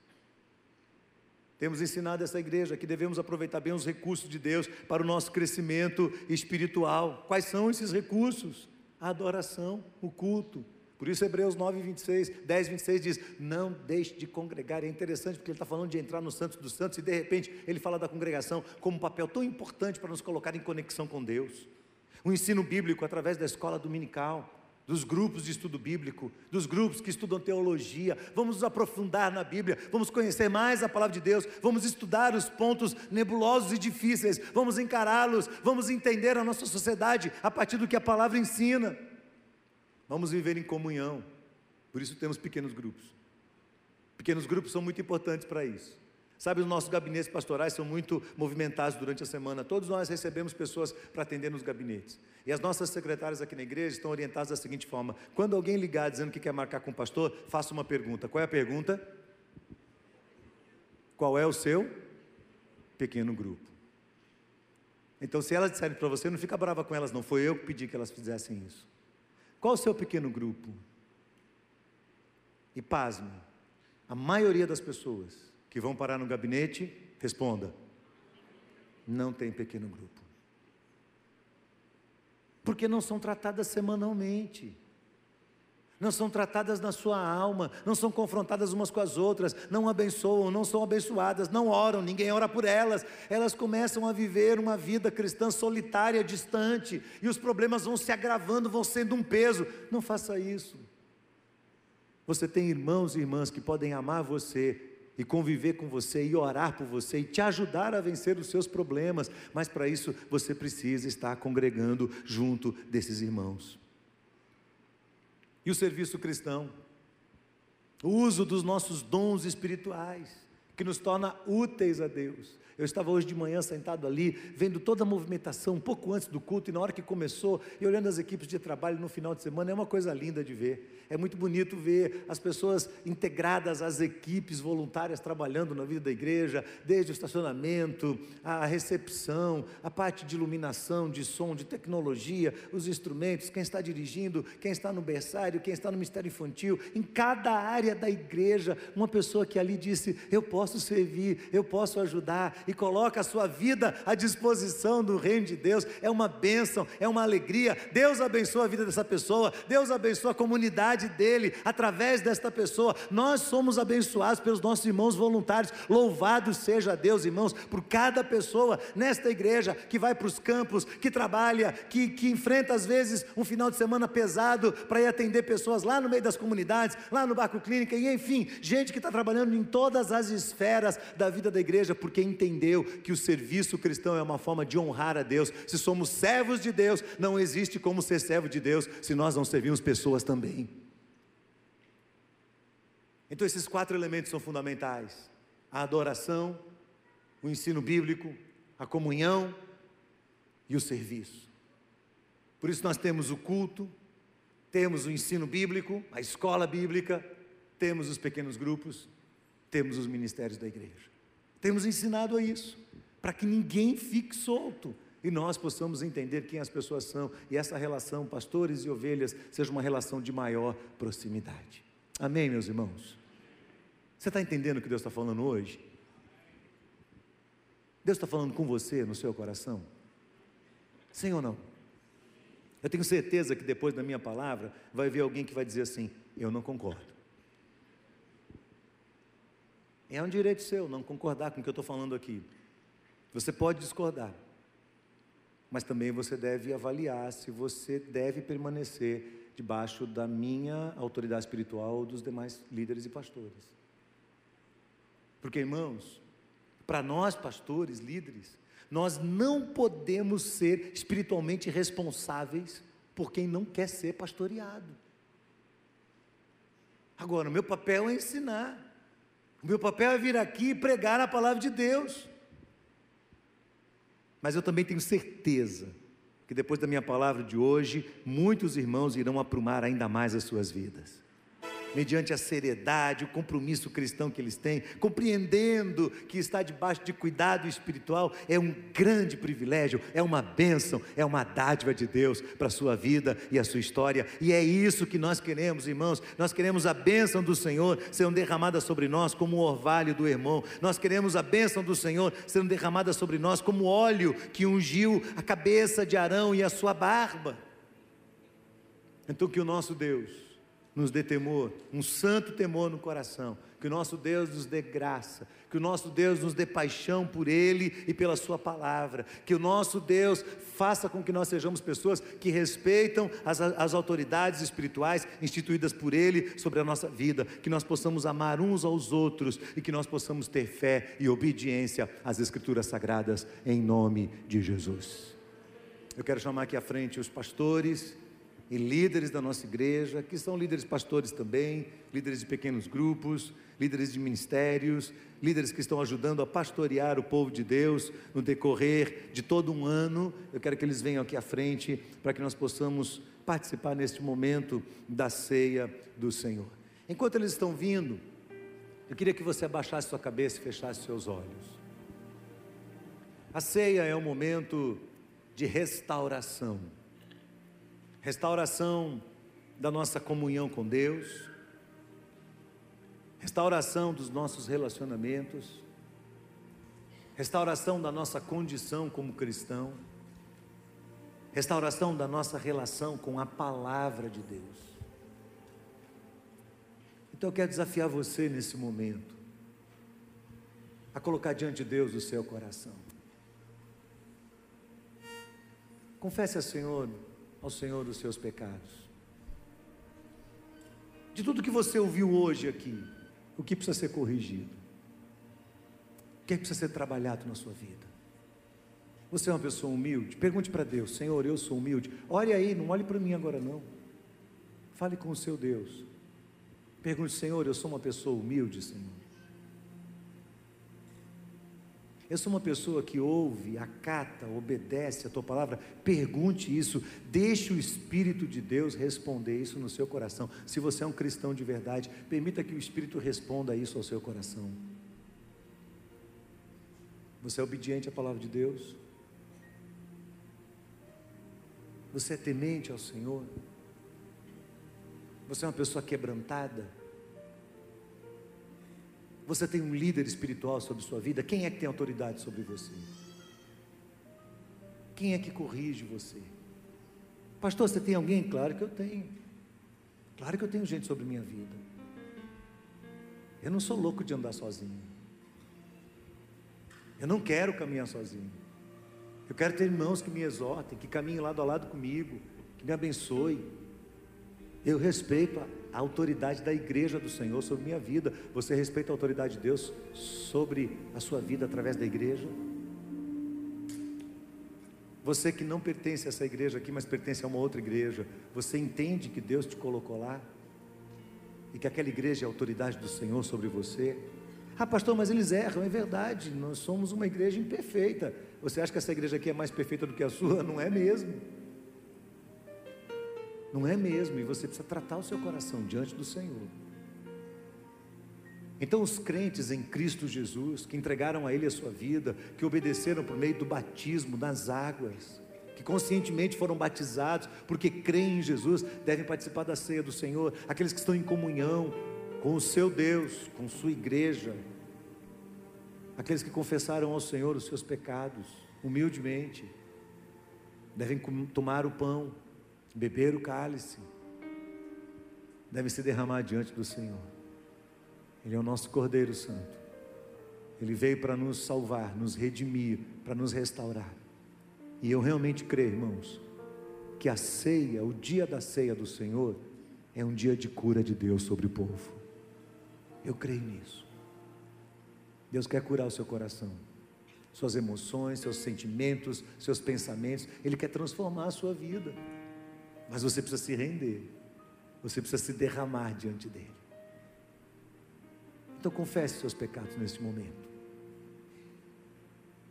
Temos ensinado essa igreja que devemos aproveitar bem os recursos de Deus para o nosso crescimento espiritual. Quais são esses recursos? A adoração, o culto, por isso, Hebreus 9, 26, 10, 26 diz: Não deixe de congregar. É interessante porque ele está falando de entrar no Santos dos Santos e de repente ele fala da congregação como um papel tão importante para nos colocar em conexão com Deus. O ensino bíblico através da escola dominical, dos grupos de estudo bíblico, dos grupos que estudam teologia. Vamos nos aprofundar na Bíblia, vamos conhecer mais a palavra de Deus, vamos estudar os pontos nebulosos e difíceis, vamos encará-los, vamos entender a nossa sociedade a partir do que a palavra ensina. Vamos viver em comunhão. Por isso temos pequenos grupos. Pequenos grupos são muito importantes para isso. Sabe, os nossos gabinetes pastorais são muito movimentados durante a semana. Todos nós recebemos pessoas para atender nos gabinetes. E as nossas secretárias aqui na igreja estão orientadas da seguinte forma: quando alguém ligar dizendo que quer marcar com o pastor, faça uma pergunta. Qual é a pergunta? Qual é o seu pequeno grupo? Então, se elas disserem para você, não fica brava com elas, não. Foi eu que pedi que elas fizessem isso. Qual o seu pequeno grupo? E pasme, a maioria das pessoas que vão parar no gabinete, responda: não tem pequeno grupo. Porque não são tratadas semanalmente não são tratadas na sua alma, não são confrontadas umas com as outras, não abençoam, não são abençoadas, não oram, ninguém ora por elas, elas começam a viver uma vida cristã solitária, distante, e os problemas vão se agravando, vão sendo um peso. Não faça isso. Você tem irmãos e irmãs que podem amar você e conviver com você e orar por você e te ajudar a vencer os seus problemas, mas para isso você precisa estar congregando junto desses irmãos. E o serviço cristão? O uso dos nossos dons espirituais, que nos torna úteis a Deus. Eu estava hoje de manhã sentado ali, vendo toda a movimentação, um pouco antes do culto, e na hora que começou, e olhando as equipes de trabalho no final de semana, é uma coisa linda de ver. É muito bonito ver as pessoas integradas às equipes voluntárias trabalhando na vida da igreja, desde o estacionamento, a recepção, a parte de iluminação, de som, de tecnologia, os instrumentos, quem está dirigindo, quem está no berçário, quem está no mistério infantil, em cada área da igreja, uma pessoa que ali disse: Eu posso servir, eu posso ajudar, e coloca a sua vida à disposição do reino de Deus. É uma bênção, é uma alegria. Deus abençoa a vida dessa pessoa, Deus abençoa a comunidade dele através desta pessoa. Nós somos abençoados pelos nossos irmãos voluntários. Louvado seja Deus, irmãos, por cada pessoa nesta igreja que vai para os campos, que trabalha, que, que enfrenta às vezes um final de semana pesado para ir atender pessoas lá no meio das comunidades, lá no Barco Clínica, e enfim, gente que está trabalhando em todas as esferas da vida da igreja, porque entendeu que o serviço cristão é uma forma de honrar a Deus. Se somos servos de Deus, não existe como ser servo de Deus se nós não servimos pessoas também. Então, esses quatro elementos são fundamentais: a adoração, o ensino bíblico, a comunhão e o serviço. Por isso, nós temos o culto, temos o ensino bíblico, a escola bíblica, temos os pequenos grupos, temos os ministérios da igreja. Temos ensinado a isso, para que ninguém fique solto e nós possamos entender quem as pessoas são e essa relação, pastores e ovelhas, seja uma relação de maior proximidade. Amém, meus irmãos? Você está entendendo o que Deus está falando hoje? Deus está falando com você no seu coração? Sim ou não? Eu tenho certeza que depois da minha palavra vai haver alguém que vai dizer assim: Eu não concordo. É um direito seu não concordar com o que eu estou falando aqui. Você pode discordar, mas também você deve avaliar se você deve permanecer debaixo da minha autoridade espiritual ou dos demais líderes e pastores. Porque, irmãos, para nós pastores, líderes, nós não podemos ser espiritualmente responsáveis por quem não quer ser pastoreado. Agora, o meu papel é ensinar. O meu papel é vir aqui e pregar a palavra de Deus. Mas eu também tenho certeza que depois da minha palavra de hoje, muitos irmãos irão aprumar ainda mais as suas vidas mediante a seriedade, o compromisso cristão que eles têm, compreendendo que está debaixo de cuidado espiritual é um grande privilégio, é uma bênção, é uma dádiva de Deus para a sua vida e a sua história, e é isso que nós queremos, irmãos. Nós queremos a bênção do Senhor sendo derramada sobre nós como o orvalho do irmão, nós queremos a bênção do Senhor sendo derramada sobre nós como óleo que ungiu a cabeça de Arão e a sua barba. Então, que o nosso Deus nos dê temor, um santo temor no coração, que o nosso Deus nos dê graça, que o nosso Deus nos dê paixão por Ele e pela Sua palavra, que o nosso Deus faça com que nós sejamos pessoas que respeitam as, as autoridades espirituais instituídas por Ele sobre a nossa vida, que nós possamos amar uns aos outros e que nós possamos ter fé e obediência às Escrituras Sagradas, em nome de Jesus. Eu quero chamar aqui à frente os pastores e líderes da nossa igreja, que são líderes pastores também, líderes de pequenos grupos, líderes de ministérios, líderes que estão ajudando a pastorear o povo de Deus no decorrer de todo um ano. Eu quero que eles venham aqui à frente para que nós possamos participar neste momento da ceia do Senhor. Enquanto eles estão vindo, eu queria que você abaixasse sua cabeça e fechasse seus olhos. A ceia é um momento de restauração restauração da nossa comunhão com Deus, restauração dos nossos relacionamentos, restauração da nossa condição como cristão, restauração da nossa relação com a palavra de Deus. Então eu quero desafiar você nesse momento a colocar diante de Deus o seu coração. Confesse ao Senhor ao Senhor os seus pecados. De tudo que você ouviu hoje aqui, o que precisa ser corrigido? O que, é que precisa ser trabalhado na sua vida? Você é uma pessoa humilde? Pergunte para Deus: Senhor, eu sou humilde. Ore aí, não olhe para mim agora não. Fale com o seu Deus. Pergunte: Senhor, eu sou uma pessoa humilde, Senhor. Eu sou uma pessoa que ouve, acata, obedece a tua palavra. Pergunte isso, deixe o Espírito de Deus responder isso no seu coração. Se você é um cristão de verdade, permita que o Espírito responda isso ao seu coração. Você é obediente à palavra de Deus? Você é temente ao Senhor? Você é uma pessoa quebrantada? Você tem um líder espiritual sobre sua vida? Quem é que tem autoridade sobre você? Quem é que corrige você? Pastor, você tem alguém? Claro que eu tenho. Claro que eu tenho gente sobre minha vida. Eu não sou louco de andar sozinho. Eu não quero caminhar sozinho. Eu quero ter irmãos que me exortem, que caminhem lado a lado comigo, que me abençoem. Eu respeito a autoridade da igreja do Senhor sobre minha vida. Você respeita a autoridade de Deus sobre a sua vida através da igreja? Você que não pertence a essa igreja aqui, mas pertence a uma outra igreja, você entende que Deus te colocou lá? E que aquela igreja é a autoridade do Senhor sobre você? Ah, pastor, mas eles erram, é verdade, nós somos uma igreja imperfeita. Você acha que essa igreja aqui é mais perfeita do que a sua? Não é mesmo. Não é mesmo, e você precisa tratar o seu coração diante do Senhor. Então, os crentes em Cristo Jesus, que entregaram a Ele a sua vida, que obedeceram por meio do batismo nas águas, que conscientemente foram batizados, porque creem em Jesus, devem participar da ceia do Senhor, aqueles que estão em comunhão com o seu Deus, com sua igreja, aqueles que confessaram ao Senhor os seus pecados, humildemente, devem tomar o pão, beber o cálice, deve se derramar diante do Senhor. Ele é o nosso Cordeiro Santo. Ele veio para nos salvar, nos redimir, para nos restaurar. E eu realmente creio, irmãos, que a ceia, o dia da ceia do Senhor, é um dia de cura de Deus sobre o povo. Eu creio nisso. Deus quer curar o seu coração, suas emoções, seus sentimentos, seus pensamentos. Ele quer transformar a sua vida. Mas você precisa se render. Você precisa se derramar diante dele. Então confesse seus pecados neste momento.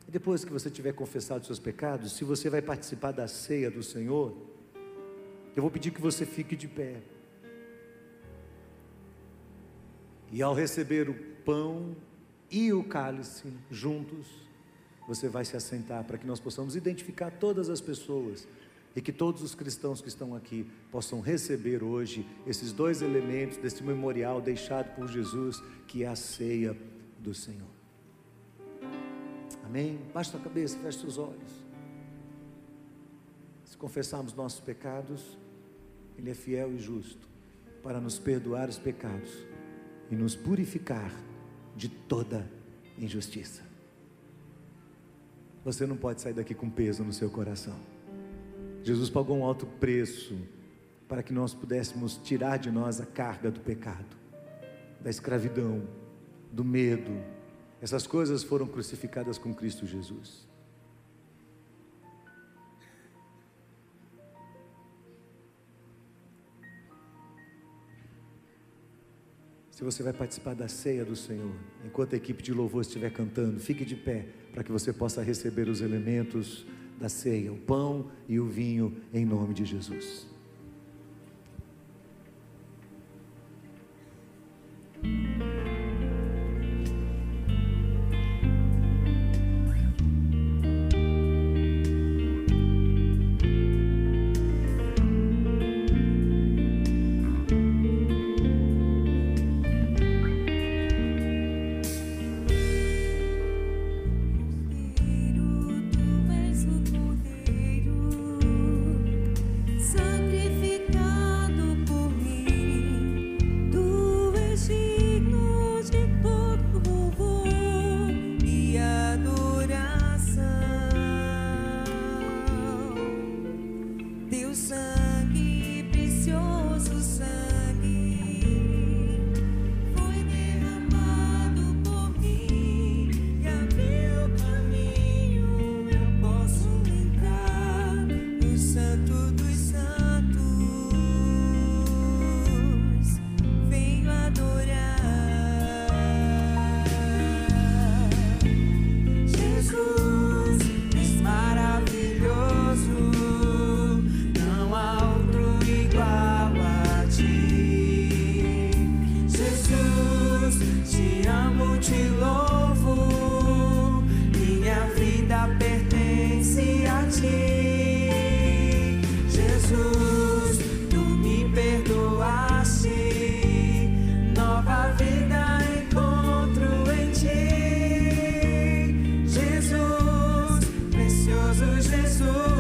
Depois que você tiver confessado seus pecados, se você vai participar da ceia do Senhor, eu vou pedir que você fique de pé. E ao receber o pão e o cálice juntos, você vai se assentar para que nós possamos identificar todas as pessoas e que todos os cristãos que estão aqui possam receber hoje esses dois elementos desse memorial deixado por Jesus, que é a ceia do Senhor. Amém? Baixa a cabeça, feche seus olhos. Se confessarmos nossos pecados, Ele é fiel e justo para nos perdoar os pecados e nos purificar de toda injustiça. Você não pode sair daqui com peso no seu coração. Jesus pagou um alto preço para que nós pudéssemos tirar de nós a carga do pecado, da escravidão, do medo. Essas coisas foram crucificadas com Cristo Jesus. Se você vai participar da ceia do Senhor, enquanto a equipe de louvor estiver cantando, fique de pé para que você possa receber os elementos da ceia, o pão e o vinho, em nome de Jesus. Jesus.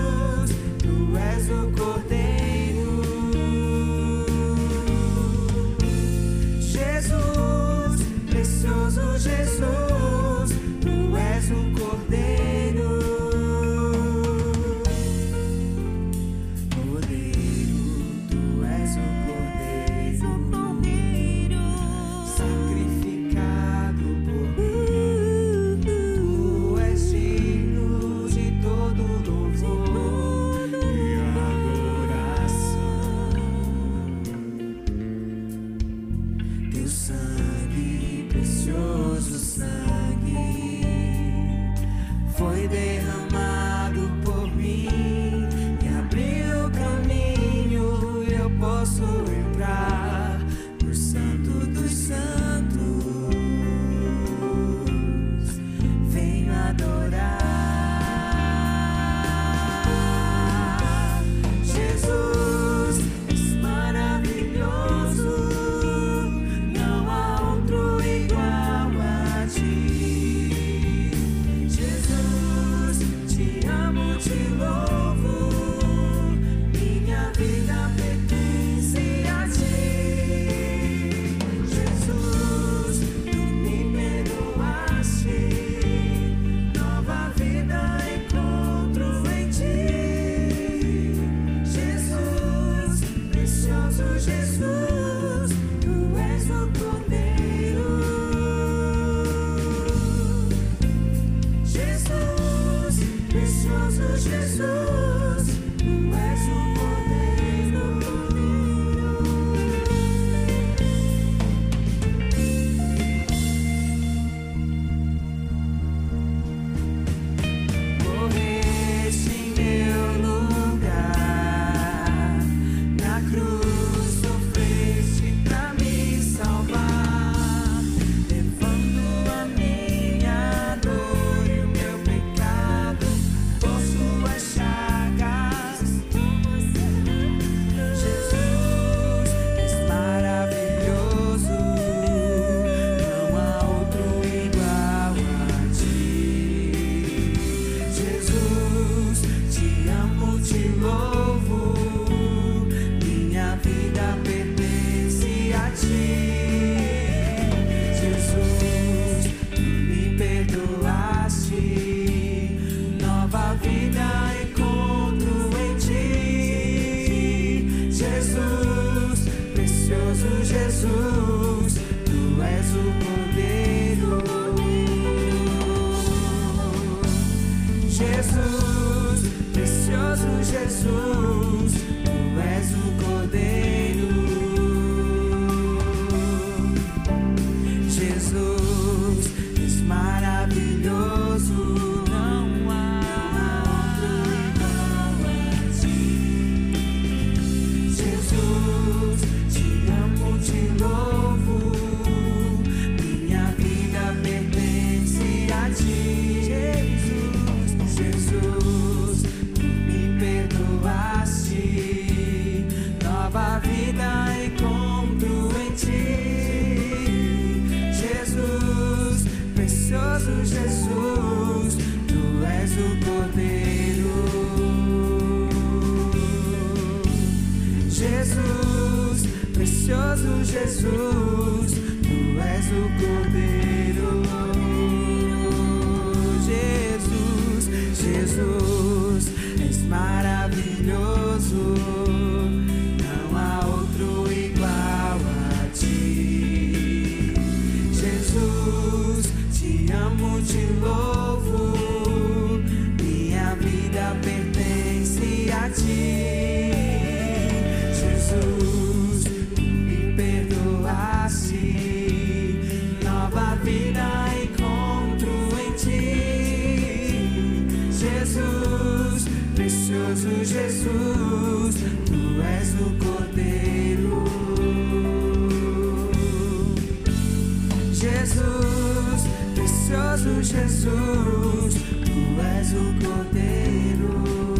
Jesus, precioso Jesus, tu és o Cordeiro.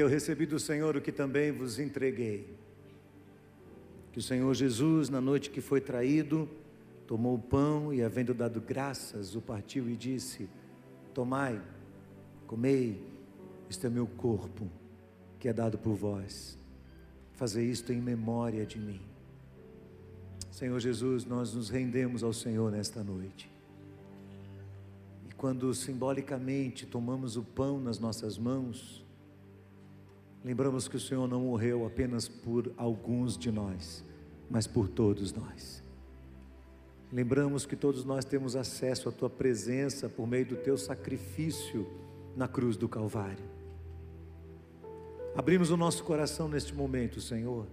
Eu recebi do Senhor o que também vos entreguei. Que o Senhor Jesus, na noite que foi traído, tomou o pão e, havendo dado graças, o partiu e disse: Tomai, comei, este é meu corpo, que é dado por vós. Fazei isto em memória de mim. Senhor Jesus, nós nos rendemos ao Senhor nesta noite. E quando simbolicamente tomamos o pão nas nossas mãos, lembramos que o Senhor não morreu apenas por alguns de nós, mas por todos nós. Lembramos que todos nós temos acesso à tua presença por meio do teu sacrifício na cruz do Calvário. Abrimos o nosso coração neste momento, Senhor,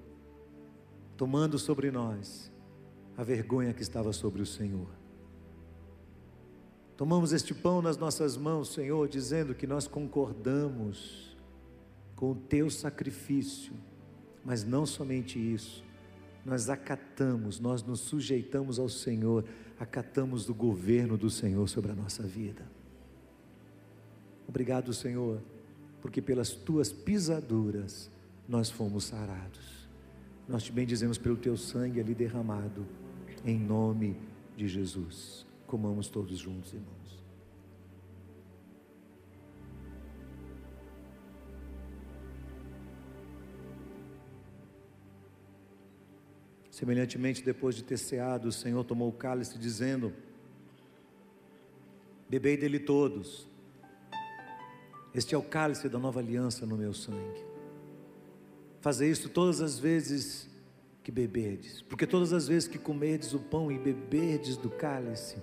tomando sobre nós a vergonha que estava sobre o Senhor. Tomamos este pão nas nossas mãos, Senhor, dizendo que nós concordamos com o teu sacrifício, mas não somente isso, nós acatamos, nós nos sujeitamos ao Senhor, acatamos do governo do Senhor sobre a nossa vida. Obrigado, Senhor, porque pelas tuas pisaduras nós fomos sarados. Nós te bendizemos pelo teu sangue ali derramado, em nome de Jesus. Comamos todos juntos, irmãos. Semelhantemente, depois de ter ceado, o Senhor tomou o cálice, dizendo: Bebei dele todos, este é o cálice da nova aliança no meu sangue. Fazer isso todas as vezes que beberdes, porque todas as vezes que comerdes o pão e beberdes do cálice,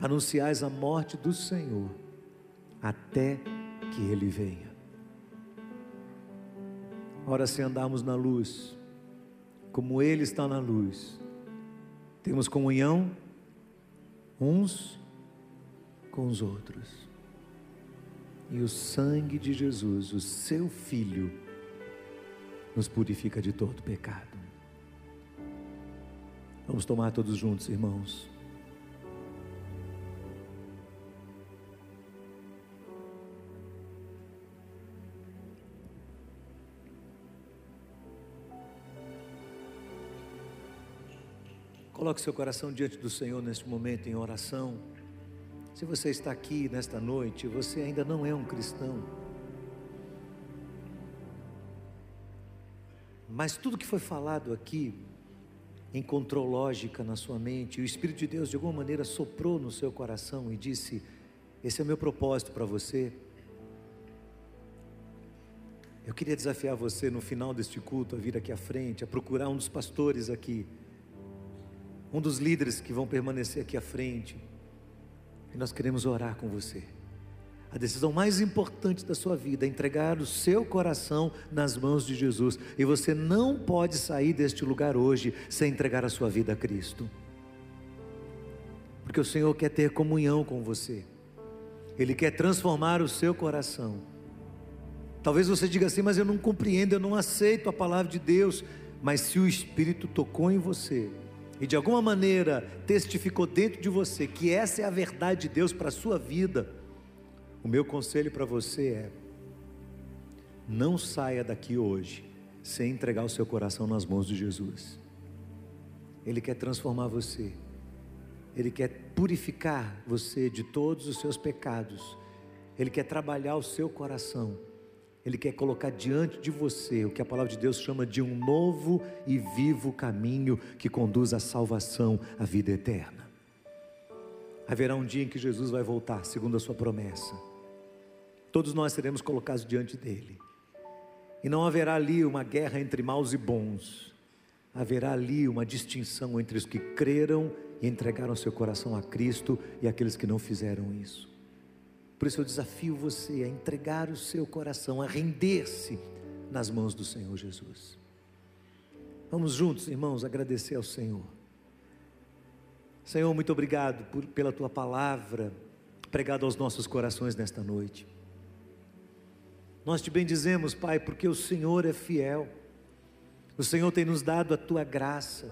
anunciais a morte do Senhor até que ele venha. Ora, se andarmos na luz, como ele está na luz, temos comunhão uns com os outros. E o sangue de Jesus, o seu Filho, nos purifica de todo pecado. Vamos tomar todos juntos, irmãos. Coloque seu coração diante do Senhor neste momento em oração. Se você está aqui nesta noite, você ainda não é um cristão. Mas tudo que foi falado aqui encontrou lógica na sua mente, o Espírito de Deus de alguma maneira soprou no seu coração e disse: Esse é o meu propósito para você. Eu queria desafiar você no final deste culto a vir aqui à frente, a procurar um dos pastores aqui, um dos líderes que vão permanecer aqui à frente, e nós queremos orar com você. A decisão mais importante da sua vida é entregar o seu coração nas mãos de Jesus. E você não pode sair deste lugar hoje sem entregar a sua vida a Cristo. Porque o Senhor quer ter comunhão com você. Ele quer transformar o seu coração. Talvez você diga assim, mas eu não compreendo, eu não aceito a palavra de Deus. Mas se o Espírito tocou em você, e de alguma maneira testificou dentro de você que essa é a verdade de Deus para a sua vida, o meu conselho para você é: não saia daqui hoje sem entregar o seu coração nas mãos de Jesus. Ele quer transformar você, Ele quer purificar você de todos os seus pecados, Ele quer trabalhar o seu coração. Ele quer colocar diante de você o que a palavra de Deus chama de um novo e vivo caminho que conduz à salvação, à vida eterna. Haverá um dia em que Jesus vai voltar, segundo a sua promessa. Todos nós seremos colocados diante dele. E não haverá ali uma guerra entre maus e bons. Haverá ali uma distinção entre os que creram e entregaram seu coração a Cristo e aqueles que não fizeram isso. Por isso eu desafio você a entregar o seu coração, a render-se nas mãos do Senhor Jesus. Vamos juntos, irmãos, agradecer ao Senhor. Senhor, muito obrigado por, pela tua palavra pregada aos nossos corações nesta noite. Nós te bendizemos, Pai, porque o Senhor é fiel. O Senhor tem nos dado a tua graça.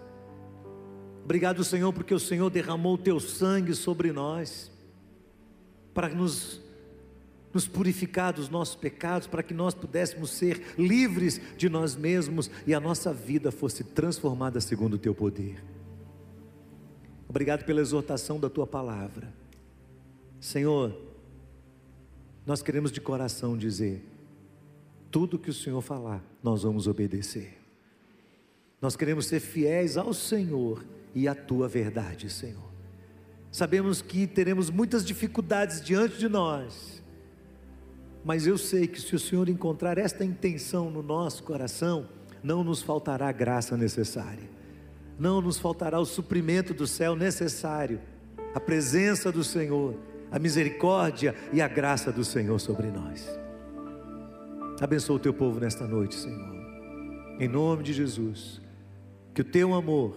Obrigado, Senhor, porque o Senhor derramou o teu sangue sobre nós para nos, nos purificar dos nossos pecados, para que nós pudéssemos ser livres de nós mesmos e a nossa vida fosse transformada segundo o teu poder. Obrigado pela exortação da tua palavra. Senhor, nós queremos de coração dizer: tudo que o Senhor falar, nós vamos obedecer. Nós queremos ser fiéis ao Senhor e à tua verdade, Senhor. Sabemos que teremos muitas dificuldades diante de nós, mas eu sei que se o Senhor encontrar esta intenção no nosso coração, não nos faltará a graça necessária, não nos faltará o suprimento do céu necessário, a presença do Senhor, a misericórdia e a graça do Senhor sobre nós. Abençoa o teu povo nesta noite, Senhor, em nome de Jesus, que o teu amor,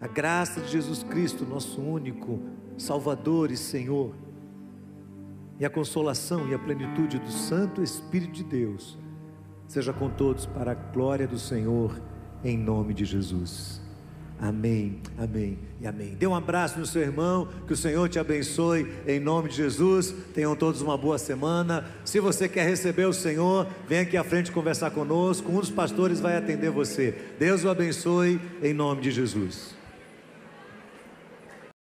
a graça de Jesus Cristo, nosso único Salvador e Senhor, e a consolação e a plenitude do Santo Espírito de Deus, seja com todos para a glória do Senhor, em nome de Jesus. Amém, amém e amém. Dê um abraço no seu irmão, que o Senhor te abençoe em nome de Jesus. Tenham todos uma boa semana. Se você quer receber o Senhor, vem aqui à frente conversar conosco. Um dos pastores vai atender você. Deus o abençoe em nome de Jesus.